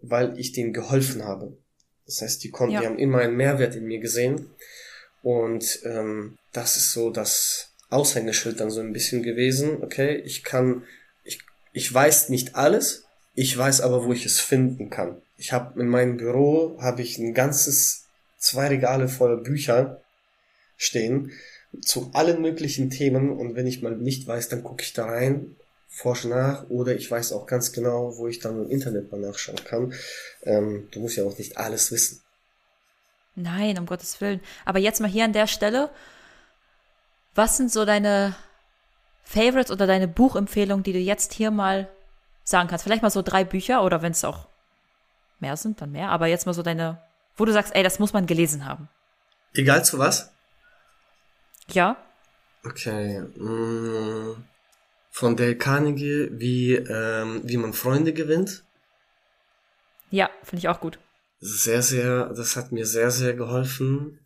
weil ich denen geholfen habe. Das heißt, die konnten, ja. die haben immer einen Mehrwert in mir gesehen. Und ähm, das ist so das Aushängeschild dann so ein bisschen gewesen. Okay, ich kann, ich, ich weiß nicht alles, ich weiß aber, wo ich es finden kann. Ich habe in meinem Büro habe ich ein ganzes zwei Regale voller Bücher stehen zu allen möglichen Themen und wenn ich mal nicht weiß, dann gucke ich da rein forsche nach oder ich weiß auch ganz genau, wo ich dann im Internet mal nachschauen kann. Ähm, du musst ja auch nicht alles wissen. Nein, um Gottes Willen. Aber jetzt mal hier an der Stelle, was sind so deine Favorites oder deine Buchempfehlungen, die du jetzt hier mal sagen kannst? Vielleicht mal so drei Bücher oder wenn es auch mehr sind, dann mehr. Aber jetzt mal so deine, wo du sagst, ey, das muss man gelesen haben. Egal zu was? Ja. Okay. Mmh von Dale Carnegie, wie, ähm, wie man Freunde gewinnt. Ja, finde ich auch gut. Sehr, sehr, das hat mir sehr, sehr geholfen.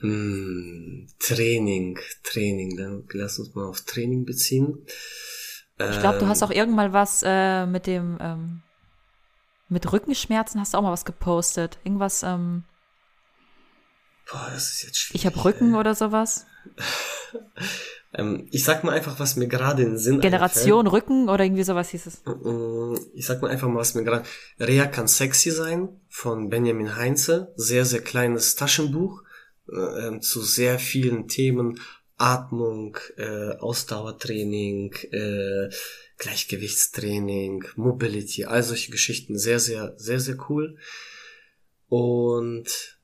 Hm, Training, Training, dann lass uns mal auf Training beziehen. Ich glaube, du hast auch irgendwann was äh, mit dem ähm, mit Rückenschmerzen hast du auch mal was gepostet. Irgendwas ähm, Boah, das ist jetzt schwierig. Ich habe Rücken oder sowas. ähm, ich sag mal einfach, was mir gerade in den Sinn Generation einfällt. Rücken oder irgendwie sowas hieß es. Mm, ich sag mal einfach mal, was mir gerade. Rea kann sexy sein von Benjamin Heinze. Sehr, sehr kleines Taschenbuch äh, zu sehr vielen Themen. Atmung, äh, Ausdauertraining, äh, Gleichgewichtstraining, Mobility, all solche Geschichten. Sehr, sehr, sehr, sehr cool. Und.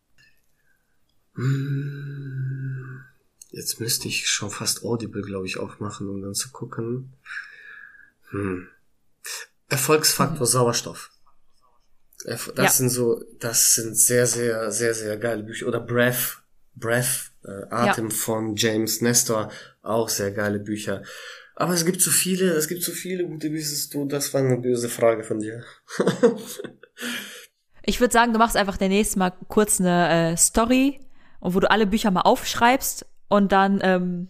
Jetzt müsste ich schon fast Audible, glaube ich, aufmachen, um dann zu gucken. Hm. Erfolgsfaktor mhm. Sauerstoff. Das ja. sind so, das sind sehr, sehr, sehr, sehr geile Bücher. Oder Breath, Breath, äh, Atem ja. von James Nestor, auch sehr geile Bücher. Aber es gibt so viele, es gibt so viele gute Bücher. Du, das war eine böse Frage von dir. ich würde sagen, du machst einfach demnächst mal kurz eine äh, Story und wo du alle Bücher mal aufschreibst und dann, ähm,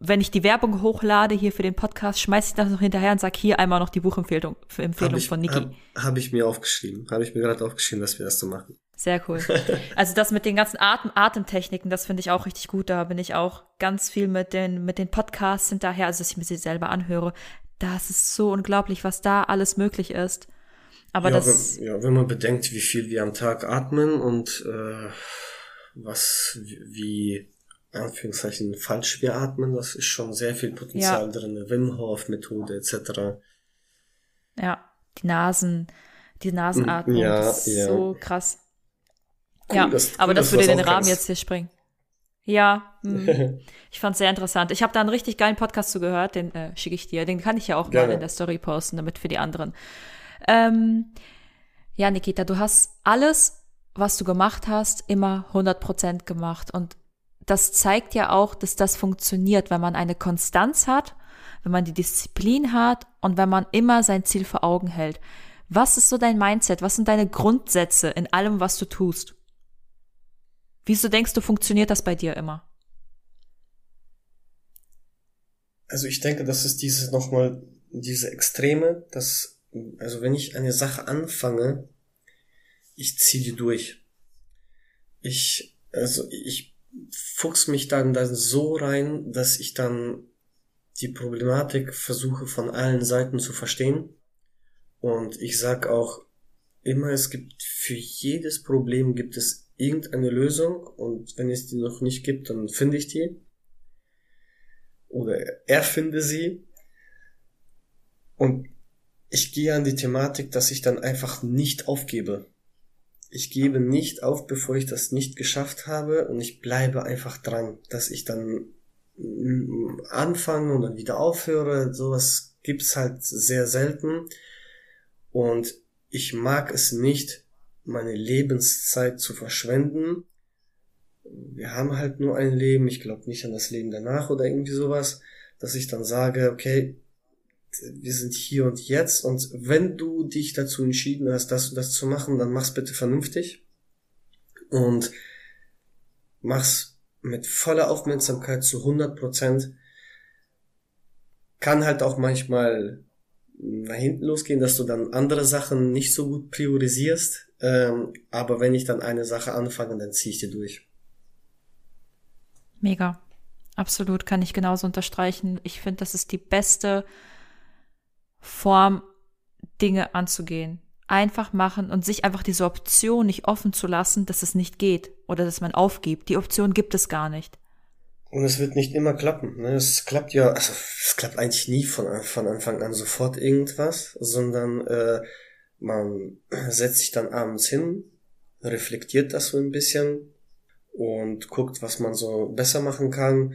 wenn ich die Werbung hochlade hier für den Podcast, schmeiß ich das noch hinterher und sag hier einmal noch die Buchempfehlung Empfehlung ich, von Niki. Habe hab ich mir aufgeschrieben. Habe ich mir gerade aufgeschrieben, dass wir das so machen. Sehr cool. Also das mit den ganzen Atem Atemtechniken, das finde ich auch richtig gut. Da bin ich auch ganz viel mit den, mit den Podcasts hinterher, also dass ich mir sie selber anhöre. das ist so unglaublich, was da alles möglich ist. Aber ja, das. Wenn, ja, wenn man bedenkt, wie viel wir am Tag atmen und äh, was, wie, Anführungszeichen, falsch wir atmen, das ist schon sehr viel Potenzial ja. drin. Wim Hof Methode etc. Ja, die Nasen, die Nasenatmung, ja, das ist ja. so krass. Cool, ja, das, aber cool, das würde den Rahmen jetzt hier springen. Ja, mh. ich fand es sehr interessant. Ich habe da einen richtig geilen Podcast zugehört, den äh, schicke ich dir. Den kann ich ja auch Gerne. mal in der Story posten, damit für die anderen. Ähm, ja, Nikita, du hast alles, was du gemacht hast, immer 100% gemacht. Und das zeigt ja auch, dass das funktioniert, wenn man eine Konstanz hat, wenn man die Disziplin hat und wenn man immer sein Ziel vor Augen hält. Was ist so dein Mindset? Was sind deine Grundsätze in allem, was du tust? Wieso denkst du, funktioniert das bei dir immer? Also ich denke, das ist dieses nochmal, diese Extreme, dass, also wenn ich eine Sache anfange, ich ziehe die durch. Ich, also ich fuchs mich dann, dann so rein, dass ich dann die Problematik versuche von allen Seiten zu verstehen. Und ich sag auch immer, es gibt für jedes Problem gibt es irgendeine Lösung und wenn es die noch nicht gibt, dann finde ich die. Oder erfinde sie. Und ich gehe an die Thematik, dass ich dann einfach nicht aufgebe. Ich gebe nicht auf, bevor ich das nicht geschafft habe und ich bleibe einfach dran, dass ich dann mm, anfange und dann wieder aufhöre. Sowas gibt's halt sehr selten. Und ich mag es nicht, meine Lebenszeit zu verschwenden. Wir haben halt nur ein Leben, ich glaube nicht an das Leben danach oder irgendwie sowas, dass ich dann sage, okay, wir sind hier und jetzt und wenn du dich dazu entschieden hast, das und das zu machen, dann mach's bitte vernünftig und mach's mit voller Aufmerksamkeit zu 100 Prozent. Kann halt auch manchmal nach hinten losgehen, dass du dann andere Sachen nicht so gut priorisierst, ähm, aber wenn ich dann eine Sache anfange, dann ziehe ich die durch. Mega. Absolut, kann ich genauso unterstreichen. Ich finde, das ist die beste Form, Dinge anzugehen. Einfach machen und sich einfach diese Option nicht offen zu lassen, dass es nicht geht oder dass man aufgibt. Die Option gibt es gar nicht. Und es wird nicht immer klappen. Ne? Es klappt ja, also es klappt eigentlich nie von, von Anfang an sofort irgendwas, sondern äh, man setzt sich dann abends hin, reflektiert das so ein bisschen und guckt, was man so besser machen kann.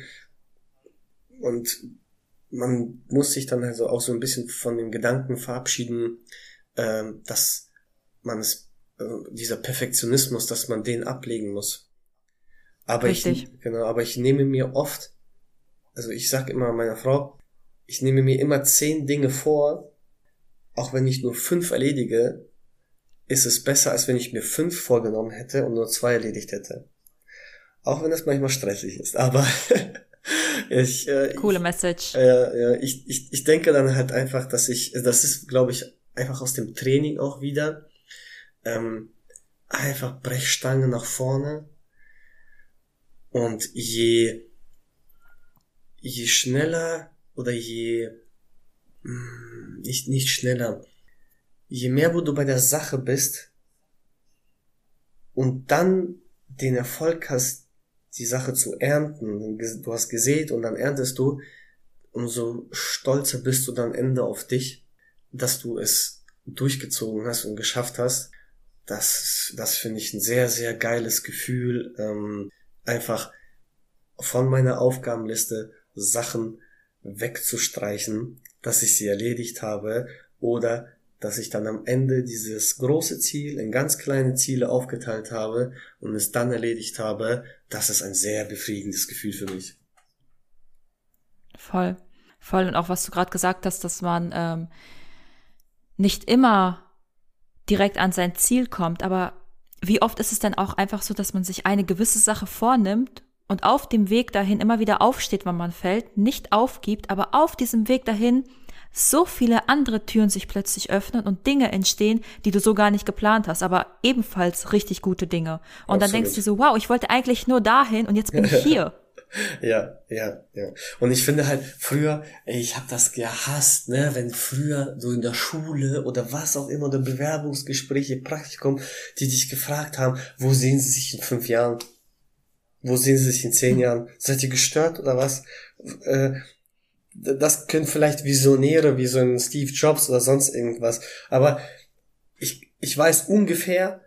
Und man muss sich dann also auch so ein bisschen von den Gedanken verabschieden, äh, dass man es, äh, dieser Perfektionismus, dass man den ablegen muss. Aber Richtig. ich, genau, aber ich nehme mir oft, also ich sag immer meiner Frau, ich nehme mir immer zehn Dinge vor, auch wenn ich nur fünf erledige, ist es besser, als wenn ich mir fünf vorgenommen hätte und nur zwei erledigt hätte. Auch wenn es manchmal stressig ist, aber ich, äh, coole Message. Äh, ich, ich, ich denke dann halt einfach, dass ich, das ist, glaube ich, einfach aus dem Training auch wieder, ähm, einfach Brechstange nach vorne und je, je schneller oder je hm, nicht, nicht schneller. Je mehr wo du bei der Sache bist und dann den Erfolg hast, die Sache zu ernten, du hast gesät und dann erntest du, umso stolzer bist du dann Ende auf dich, dass du es durchgezogen hast und geschafft hast. Das, das finde ich ein sehr, sehr geiles Gefühl, ähm, einfach von meiner Aufgabenliste Sachen wegzustreichen dass ich sie erledigt habe oder dass ich dann am Ende dieses große Ziel in ganz kleine Ziele aufgeteilt habe und es dann erledigt habe, das ist ein sehr befriedigendes Gefühl für mich. Voll, voll. Und auch was du gerade gesagt hast, dass man ähm, nicht immer direkt an sein Ziel kommt, aber wie oft ist es denn auch einfach so, dass man sich eine gewisse Sache vornimmt und auf dem Weg dahin immer wieder aufsteht, wenn man fällt, nicht aufgibt, aber auf diesem Weg dahin so viele andere Türen sich plötzlich öffnen und Dinge entstehen, die du so gar nicht geplant hast, aber ebenfalls richtig gute Dinge. Und Absolut. dann denkst du so, wow, ich wollte eigentlich nur dahin und jetzt bin ich hier. Ja, ja, ja. Und ich finde halt, früher, ey, ich habe das gehasst, ne, wenn früher so in der Schule oder was auch immer, oder Bewerbungsgespräche, Praktikum, die dich gefragt haben, wo sehen sie sich in fünf Jahren? Wo sehen sie sich in zehn Jahren? Seid ihr gestört oder was? Äh, das können vielleicht Visionäre wie so ein Steve Jobs oder sonst irgendwas. Aber ich, ich weiß ungefähr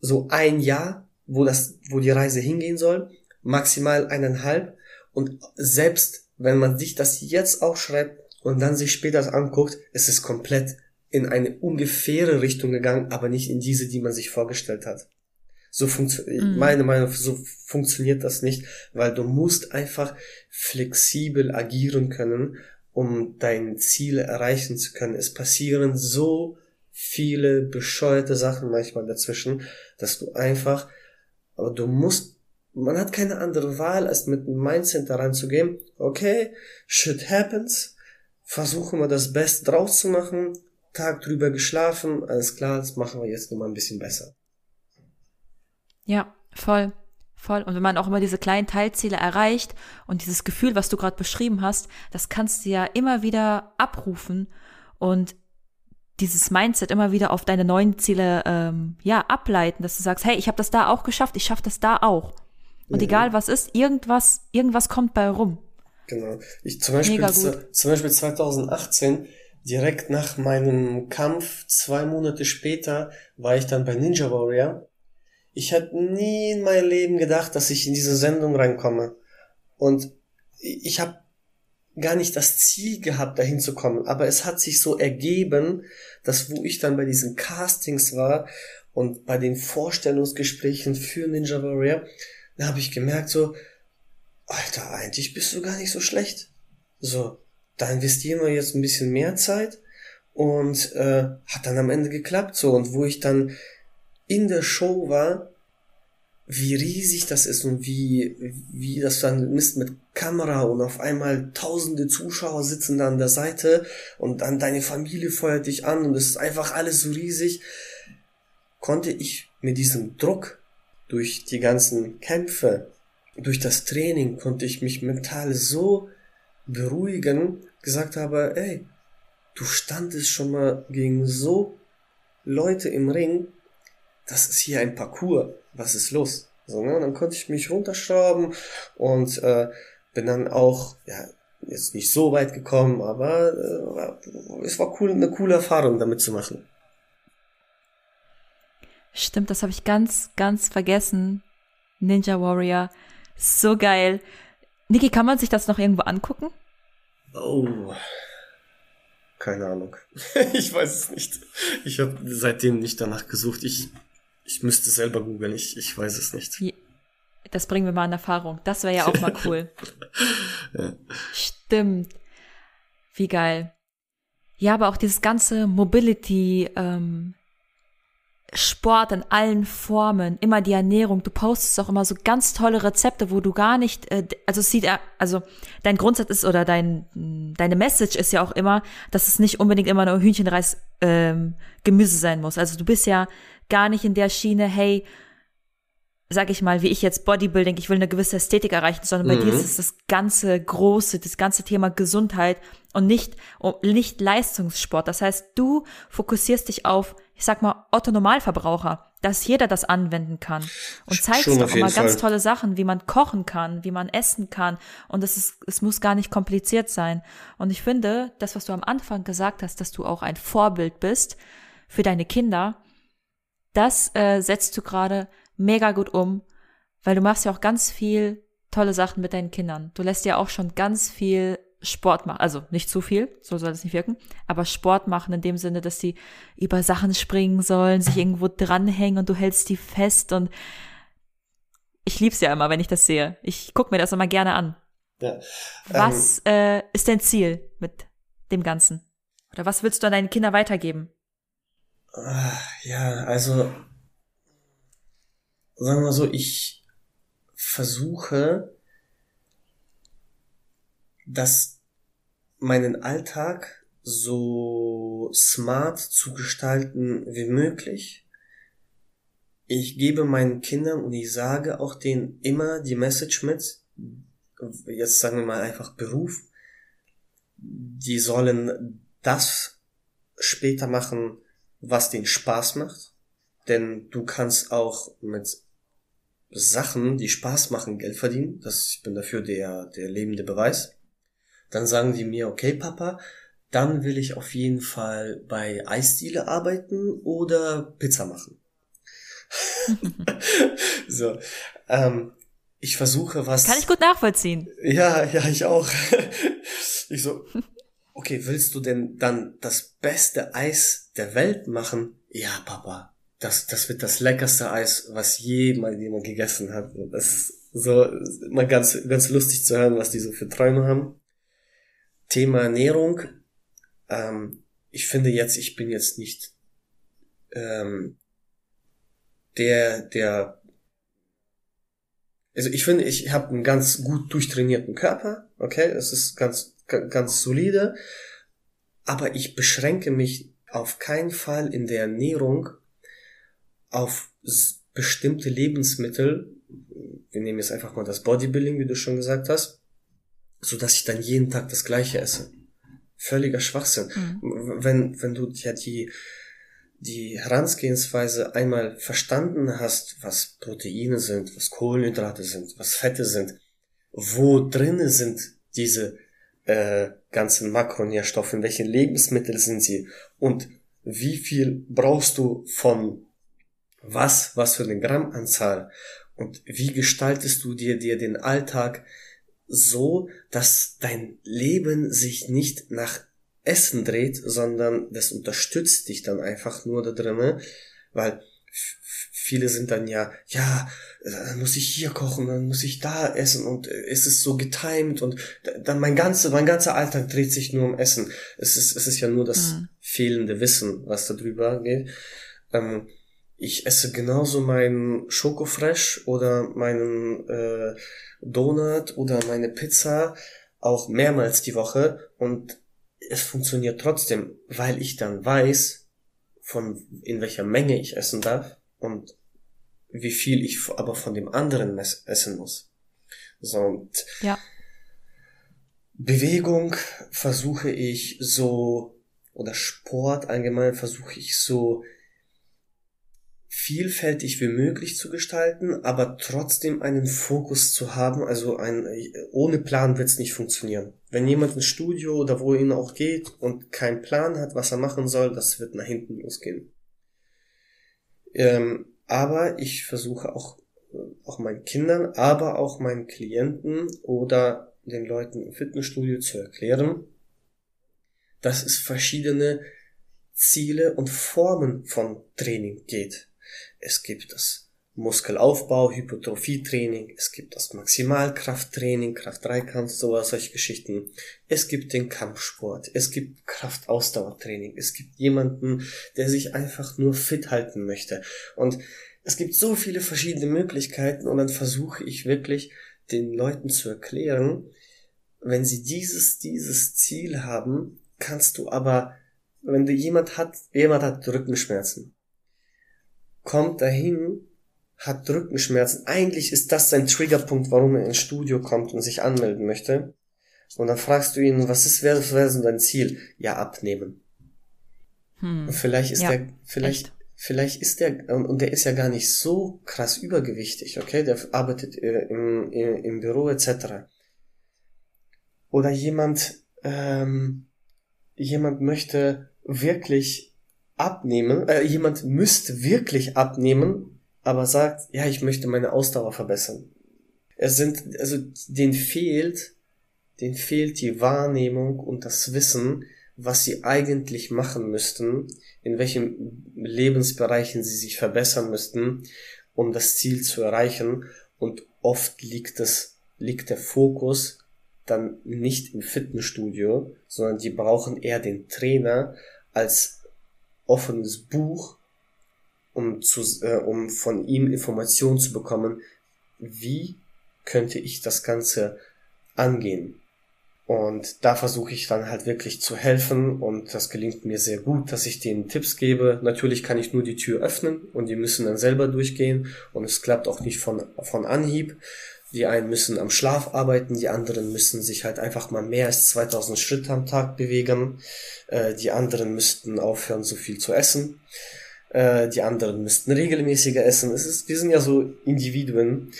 so ein Jahr, wo das, wo die Reise hingehen soll maximal eineinhalb. Und selbst wenn man sich das jetzt aufschreibt und dann sich später das anguckt, ist es komplett in eine ungefähre Richtung gegangen, aber nicht in diese, die man sich vorgestellt hat. So funktioniert, mhm. meine Meinung, so funktioniert das nicht, weil du musst einfach flexibel agieren können, um dein Ziel erreichen zu können. Es passieren so viele bescheuerte Sachen manchmal dazwischen, dass du einfach, aber du musst man hat keine andere Wahl, als mit einem Mindset daran zu gehen, okay, shit happens, versuchen wir das Beste draus zu machen, Tag drüber geschlafen, alles klar, das machen wir jetzt nochmal ein bisschen besser. Ja, voll. Voll. Und wenn man auch immer diese kleinen Teilziele erreicht und dieses Gefühl, was du gerade beschrieben hast, das kannst du ja immer wieder abrufen und dieses Mindset immer wieder auf deine neuen Ziele ähm, ja ableiten, dass du sagst, hey, ich habe das da auch geschafft, ich schaffe das da auch. Und mhm. egal was ist, irgendwas, irgendwas kommt bei rum. Genau. Ich zum Beispiel, zum Beispiel 2018, direkt nach meinem Kampf, zwei Monate später, war ich dann bei Ninja Warrior. Ich hätte nie in meinem Leben gedacht, dass ich in diese Sendung reinkomme. Und ich habe gar nicht das Ziel gehabt, dahin zu kommen. Aber es hat sich so ergeben, dass wo ich dann bei diesen Castings war und bei den Vorstellungsgesprächen für Ninja Warrior, da habe ich gemerkt so, Alter, eigentlich bist du gar nicht so schlecht. So, da investieren wir jetzt ein bisschen mehr Zeit und äh, hat dann am Ende geklappt so und wo ich dann in der Show war, wie riesig das ist und wie wie das dann ist mit Kamera und auf einmal tausende Zuschauer sitzen da an der Seite und dann deine Familie feuert dich an und es ist einfach alles so riesig, konnte ich mit diesem Druck durch die ganzen Kämpfe, durch das Training konnte ich mich mental so beruhigen, gesagt habe, ey, du standest schon mal gegen so Leute im Ring, das ist hier ein Parcours, was ist los? So, ne? Und dann konnte ich mich runterschrauben und äh, bin dann auch, ja, jetzt nicht so weit gekommen, aber äh, es war cool, eine coole Erfahrung damit zu machen. Stimmt, das habe ich ganz, ganz vergessen. Ninja Warrior. So geil. Niki, kann man sich das noch irgendwo angucken? Oh. Keine Ahnung. ich weiß es nicht. Ich habe seitdem nicht danach gesucht. Ich, ich müsste selber googeln. Ich, ich weiß es nicht. Das bringen wir mal in Erfahrung. Das wäre ja auch mal cool. ja. Stimmt. Wie geil. Ja, aber auch dieses ganze Mobility, ähm, Sport in allen Formen, immer die Ernährung. Du postest auch immer so ganz tolle Rezepte, wo du gar nicht, äh, also sieht, also dein Grundsatz ist oder dein deine Message ist ja auch immer, dass es nicht unbedingt immer nur Hühnchenreis ähm, Gemüse sein muss. Also du bist ja gar nicht in der Schiene, hey, sag ich mal, wie ich jetzt Bodybuilding, ich will eine gewisse Ästhetik erreichen, sondern bei mhm. dir ist es das ganze große, das ganze Thema Gesundheit und nicht, nicht Leistungssport. Das heißt, du fokussierst dich auf, ich sag mal, Otto Normalverbraucher, dass jeder das anwenden kann und zeigst Schon auch immer Fall. ganz tolle Sachen, wie man kochen kann, wie man essen kann und es ist, es muss gar nicht kompliziert sein. Und ich finde, das, was du am Anfang gesagt hast, dass du auch ein Vorbild bist für deine Kinder, das äh, setzt du gerade mega gut um, weil du machst ja auch ganz viel tolle Sachen mit deinen Kindern. Du lässt ja auch schon ganz viel Sport machen, also nicht zu viel, so soll es nicht wirken, aber Sport machen in dem Sinne, dass sie über Sachen springen sollen, sich irgendwo dranhängen und du hältst die fest und ich lieb's ja immer, wenn ich das sehe. Ich guck mir das immer gerne an. Ja, ähm, was äh, ist dein Ziel mit dem Ganzen? Oder was willst du an deine Kinder weitergeben? Ah, ja, also sagen wir so, ich versuche, dass meinen Alltag so smart zu gestalten wie möglich. Ich gebe meinen Kindern und ich sage auch denen immer die Message mit, jetzt sagen wir mal einfach Beruf, die sollen das später machen, was den Spaß macht. Denn du kannst auch mit Sachen, die Spaß machen, Geld verdienen. Das, ich bin dafür der, der lebende Beweis. Dann sagen die mir, okay, Papa, dann will ich auf jeden Fall bei Eisdiele arbeiten oder Pizza machen. so, ähm, ich versuche was. Kann ich gut nachvollziehen. Ja, ja, ich auch. ich so, okay, willst du denn dann das beste Eis der Welt machen? Ja, Papa, das, das wird das leckerste Eis, was jemals jemand gegessen hat. Das ist so mal ganz, ganz lustig zu hören, was die so für Träume haben. Thema Ernährung. Ähm, ich finde jetzt, ich bin jetzt nicht ähm, der, der also ich finde, ich habe einen ganz gut durchtrainierten Körper, okay, das ist ganz, ganz solide, aber ich beschränke mich auf keinen Fall in der Ernährung auf bestimmte Lebensmittel, wir nehmen jetzt einfach mal das Bodybuilding, wie du schon gesagt hast, so dass ich dann jeden Tag das gleiche esse. Völliger Schwachsinn. Mhm. Wenn, wenn du ja die, die Herangehensweise einmal verstanden hast, was Proteine sind, was Kohlenhydrate sind, was Fette sind, wo drinnen sind diese äh, ganzen Makronährstoffe, in welchen Lebensmitteln sind sie und wie viel brauchst du von was, was für eine Grammanzahl und wie gestaltest du dir dir den Alltag so, dass dein Leben sich nicht nach Essen dreht, sondern das unterstützt dich dann einfach nur da drinnen, weil viele sind dann ja, ja, dann muss ich hier kochen, dann muss ich da essen und es ist so getimed und dann mein ganzer, mein ganzer Alltag dreht sich nur um Essen. Es ist, es ist ja nur das mhm. fehlende Wissen, was da drüber geht. Ähm, ich esse genauso meinen Schokofresh oder meinen äh, Donut oder meine Pizza auch mehrmals die Woche und es funktioniert trotzdem, weil ich dann weiß, von in welcher Menge ich essen darf und wie viel ich aber von dem anderen essen muss. So und ja. Bewegung versuche ich so oder Sport allgemein versuche ich so vielfältig wie möglich zu gestalten, aber trotzdem einen Fokus zu haben. Also ein, ohne Plan wird es nicht funktionieren. Wenn jemand ins Studio oder wohin auch geht und keinen Plan hat, was er machen soll, das wird nach hinten losgehen. Ähm, aber ich versuche auch, auch meinen Kindern, aber auch meinen Klienten oder den Leuten im Fitnessstudio zu erklären, dass es verschiedene Ziele und Formen von Training geht. Es gibt das Muskelaufbau, Hypertrophietraining, es gibt das Maximalkrafttraining, Kraft-Dreikampf, sowas, solche Geschichten. Es gibt den Kampfsport, es gibt Kraftausdauertraining, es gibt jemanden, der sich einfach nur fit halten möchte. Und es gibt so viele verschiedene Möglichkeiten und dann versuche ich wirklich den Leuten zu erklären, wenn sie dieses, dieses Ziel haben, kannst du aber, wenn du jemand hat, jemand hat Rückenschmerzen, kommt dahin, hat Rückenschmerzen. Eigentlich ist das sein Triggerpunkt, warum er ins Studio kommt und sich anmelden möchte. Und dann fragst du ihn, was ist, wer wäre so dein Ziel? Ja, abnehmen. Hm. Und vielleicht ist ja, der, vielleicht, echt? vielleicht ist der, und der ist ja gar nicht so krass übergewichtig, okay? Der arbeitet äh, im, im, im Büro etc. Oder jemand, ähm, jemand möchte wirklich abnehmen, äh, jemand müsste wirklich abnehmen, aber sagt, ja, ich möchte meine Ausdauer verbessern. Es sind, also, denen fehlt, denen fehlt die Wahrnehmung und das Wissen, was sie eigentlich machen müssten, in welchen Lebensbereichen sie sich verbessern müssten, um das Ziel zu erreichen. Und oft liegt es, liegt der Fokus dann nicht im Fitnessstudio, sondern die brauchen eher den Trainer als offenes Buch, um, zu, äh, um von ihm Informationen zu bekommen, wie könnte ich das Ganze angehen. Und da versuche ich dann halt wirklich zu helfen und das gelingt mir sehr gut, dass ich denen Tipps gebe. Natürlich kann ich nur die Tür öffnen und die müssen dann selber durchgehen und es klappt auch nicht von, von Anhieb. Die einen müssen am Schlaf arbeiten, die anderen müssen sich halt einfach mal mehr als 2000 Schritte am Tag bewegen. Äh, die anderen müssten aufhören, so viel zu essen. Äh, die anderen müssten regelmäßiger essen. Es ist, wir sind ja so Individuen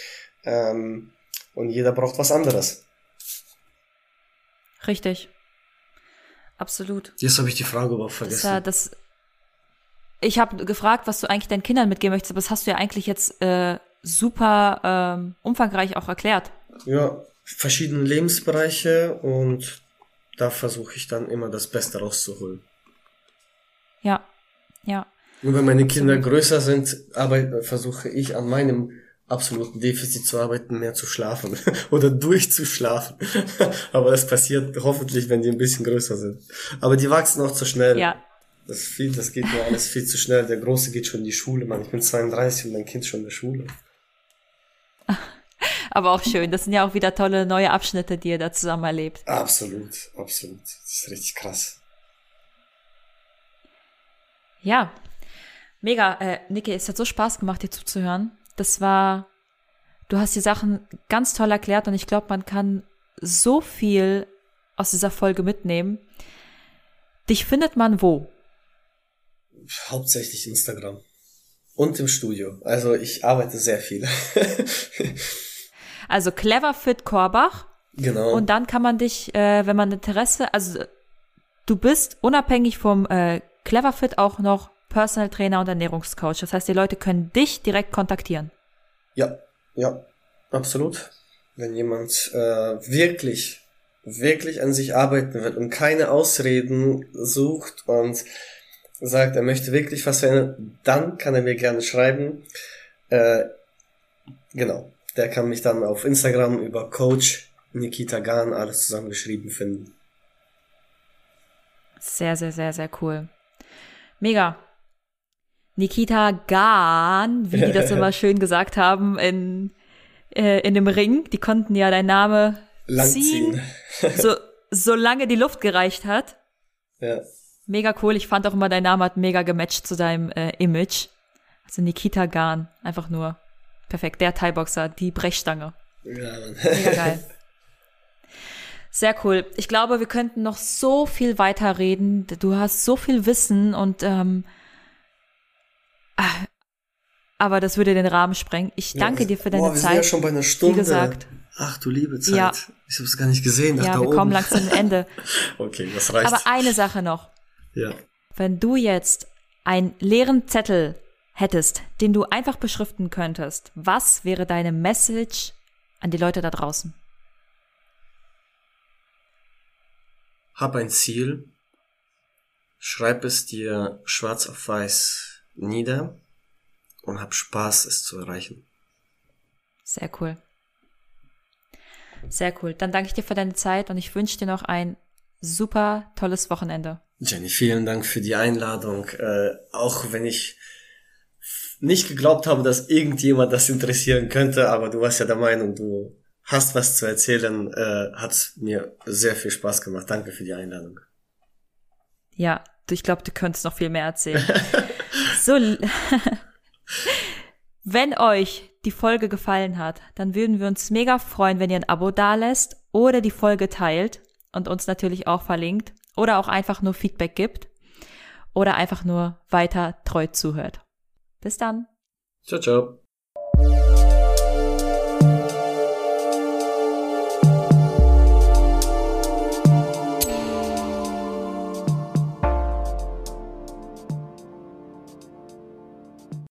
ähm, und jeder braucht was anderes. Richtig. Absolut. Jetzt habe ich die Frage überhaupt vergessen. Das, das, ich habe gefragt, was du eigentlich deinen Kindern mitgeben möchtest, aber das hast du ja eigentlich jetzt äh, super ähm, umfangreich auch erklärt. Ja, verschiedene Lebensbereiche und da versuche ich dann immer das Beste rauszuholen. Ja, ja. Und wenn meine Kinder größer sind, arbeite, versuche ich an meinem absoluten Defizit zu arbeiten, mehr zu schlafen oder durchzuschlafen. Aber das passiert hoffentlich, wenn die ein bisschen größer sind. Aber die wachsen auch zu schnell. Ja. Das, viel, das geht mir alles viel zu schnell. Der Große geht schon in die Schule, Mann. Ich bin 32 und mein Kind schon in der Schule. Aber auch schön. Das sind ja auch wieder tolle neue Abschnitte, die ihr da zusammen erlebt. Absolut, absolut. Das ist richtig krass. Ja, mega. Äh, Niki, es hat so Spaß gemacht, dir zuzuhören. Das war, du hast die Sachen ganz toll erklärt und ich glaube, man kann so viel aus dieser Folge mitnehmen. Dich findet man wo? Hauptsächlich Instagram. Und im Studio. Also ich arbeite sehr viel. also Clever Fit Korbach. Genau. Und dann kann man dich, äh, wenn man Interesse, also du bist unabhängig vom äh, Clever Fit auch noch Personal Trainer und Ernährungscoach. Das heißt, die Leute können dich direkt kontaktieren. Ja, ja, absolut. Wenn jemand äh, wirklich, wirklich an sich arbeiten will und keine Ausreden sucht und sagt, er möchte wirklich was verändern, dann kann er mir gerne schreiben. Äh, genau. Der kann mich dann auf Instagram über Coach Nikita Gan alles zusammengeschrieben finden. Sehr, sehr, sehr, sehr cool. Mega. Nikita Gan, wie die das immer schön gesagt haben, in, äh, in dem Ring. Die konnten ja dein Name ziehen, so, solange die Luft gereicht hat. Ja. Mega cool. Ich fand auch immer, dein Name hat mega gematcht zu deinem äh, Image. Also Nikita Gan, einfach nur perfekt. Der Thai-Boxer, die Brechstange. Ja, Mann. Mega geil. Sehr cool. Ich glaube, wir könnten noch so viel weiter reden. Du hast so viel Wissen und ähm, aber das würde den Rahmen sprengen. Ich danke ja, dir für deine boah, wir Zeit. Sind ja schon bei einer Stunde. Wie gesagt. Ach du liebe Zeit. Ja. Ich habe es gar nicht gesehen. Nach ja, wir oben. kommen langsam zum Ende. okay, das reicht. Aber eine Sache noch. Ja. Wenn du jetzt einen leeren Zettel hättest, den du einfach beschriften könntest, was wäre deine Message an die Leute da draußen? Hab ein Ziel, schreib es dir schwarz auf weiß nieder und hab Spaß, es zu erreichen. Sehr cool. Sehr cool. Dann danke ich dir für deine Zeit und ich wünsche dir noch ein super tolles Wochenende. Jenny, vielen Dank für die Einladung. Äh, auch wenn ich nicht geglaubt habe, dass irgendjemand das interessieren könnte, aber du warst ja der Meinung, du hast was zu erzählen, äh, hat mir sehr viel Spaß gemacht. Danke für die Einladung. Ja, ich glaube, du könntest noch viel mehr erzählen. So, wenn euch die Folge gefallen hat, dann würden wir uns mega freuen, wenn ihr ein Abo dalässt oder die Folge teilt und uns natürlich auch verlinkt oder auch einfach nur Feedback gibt oder einfach nur weiter treu zuhört. Bis dann. Ciao, ciao.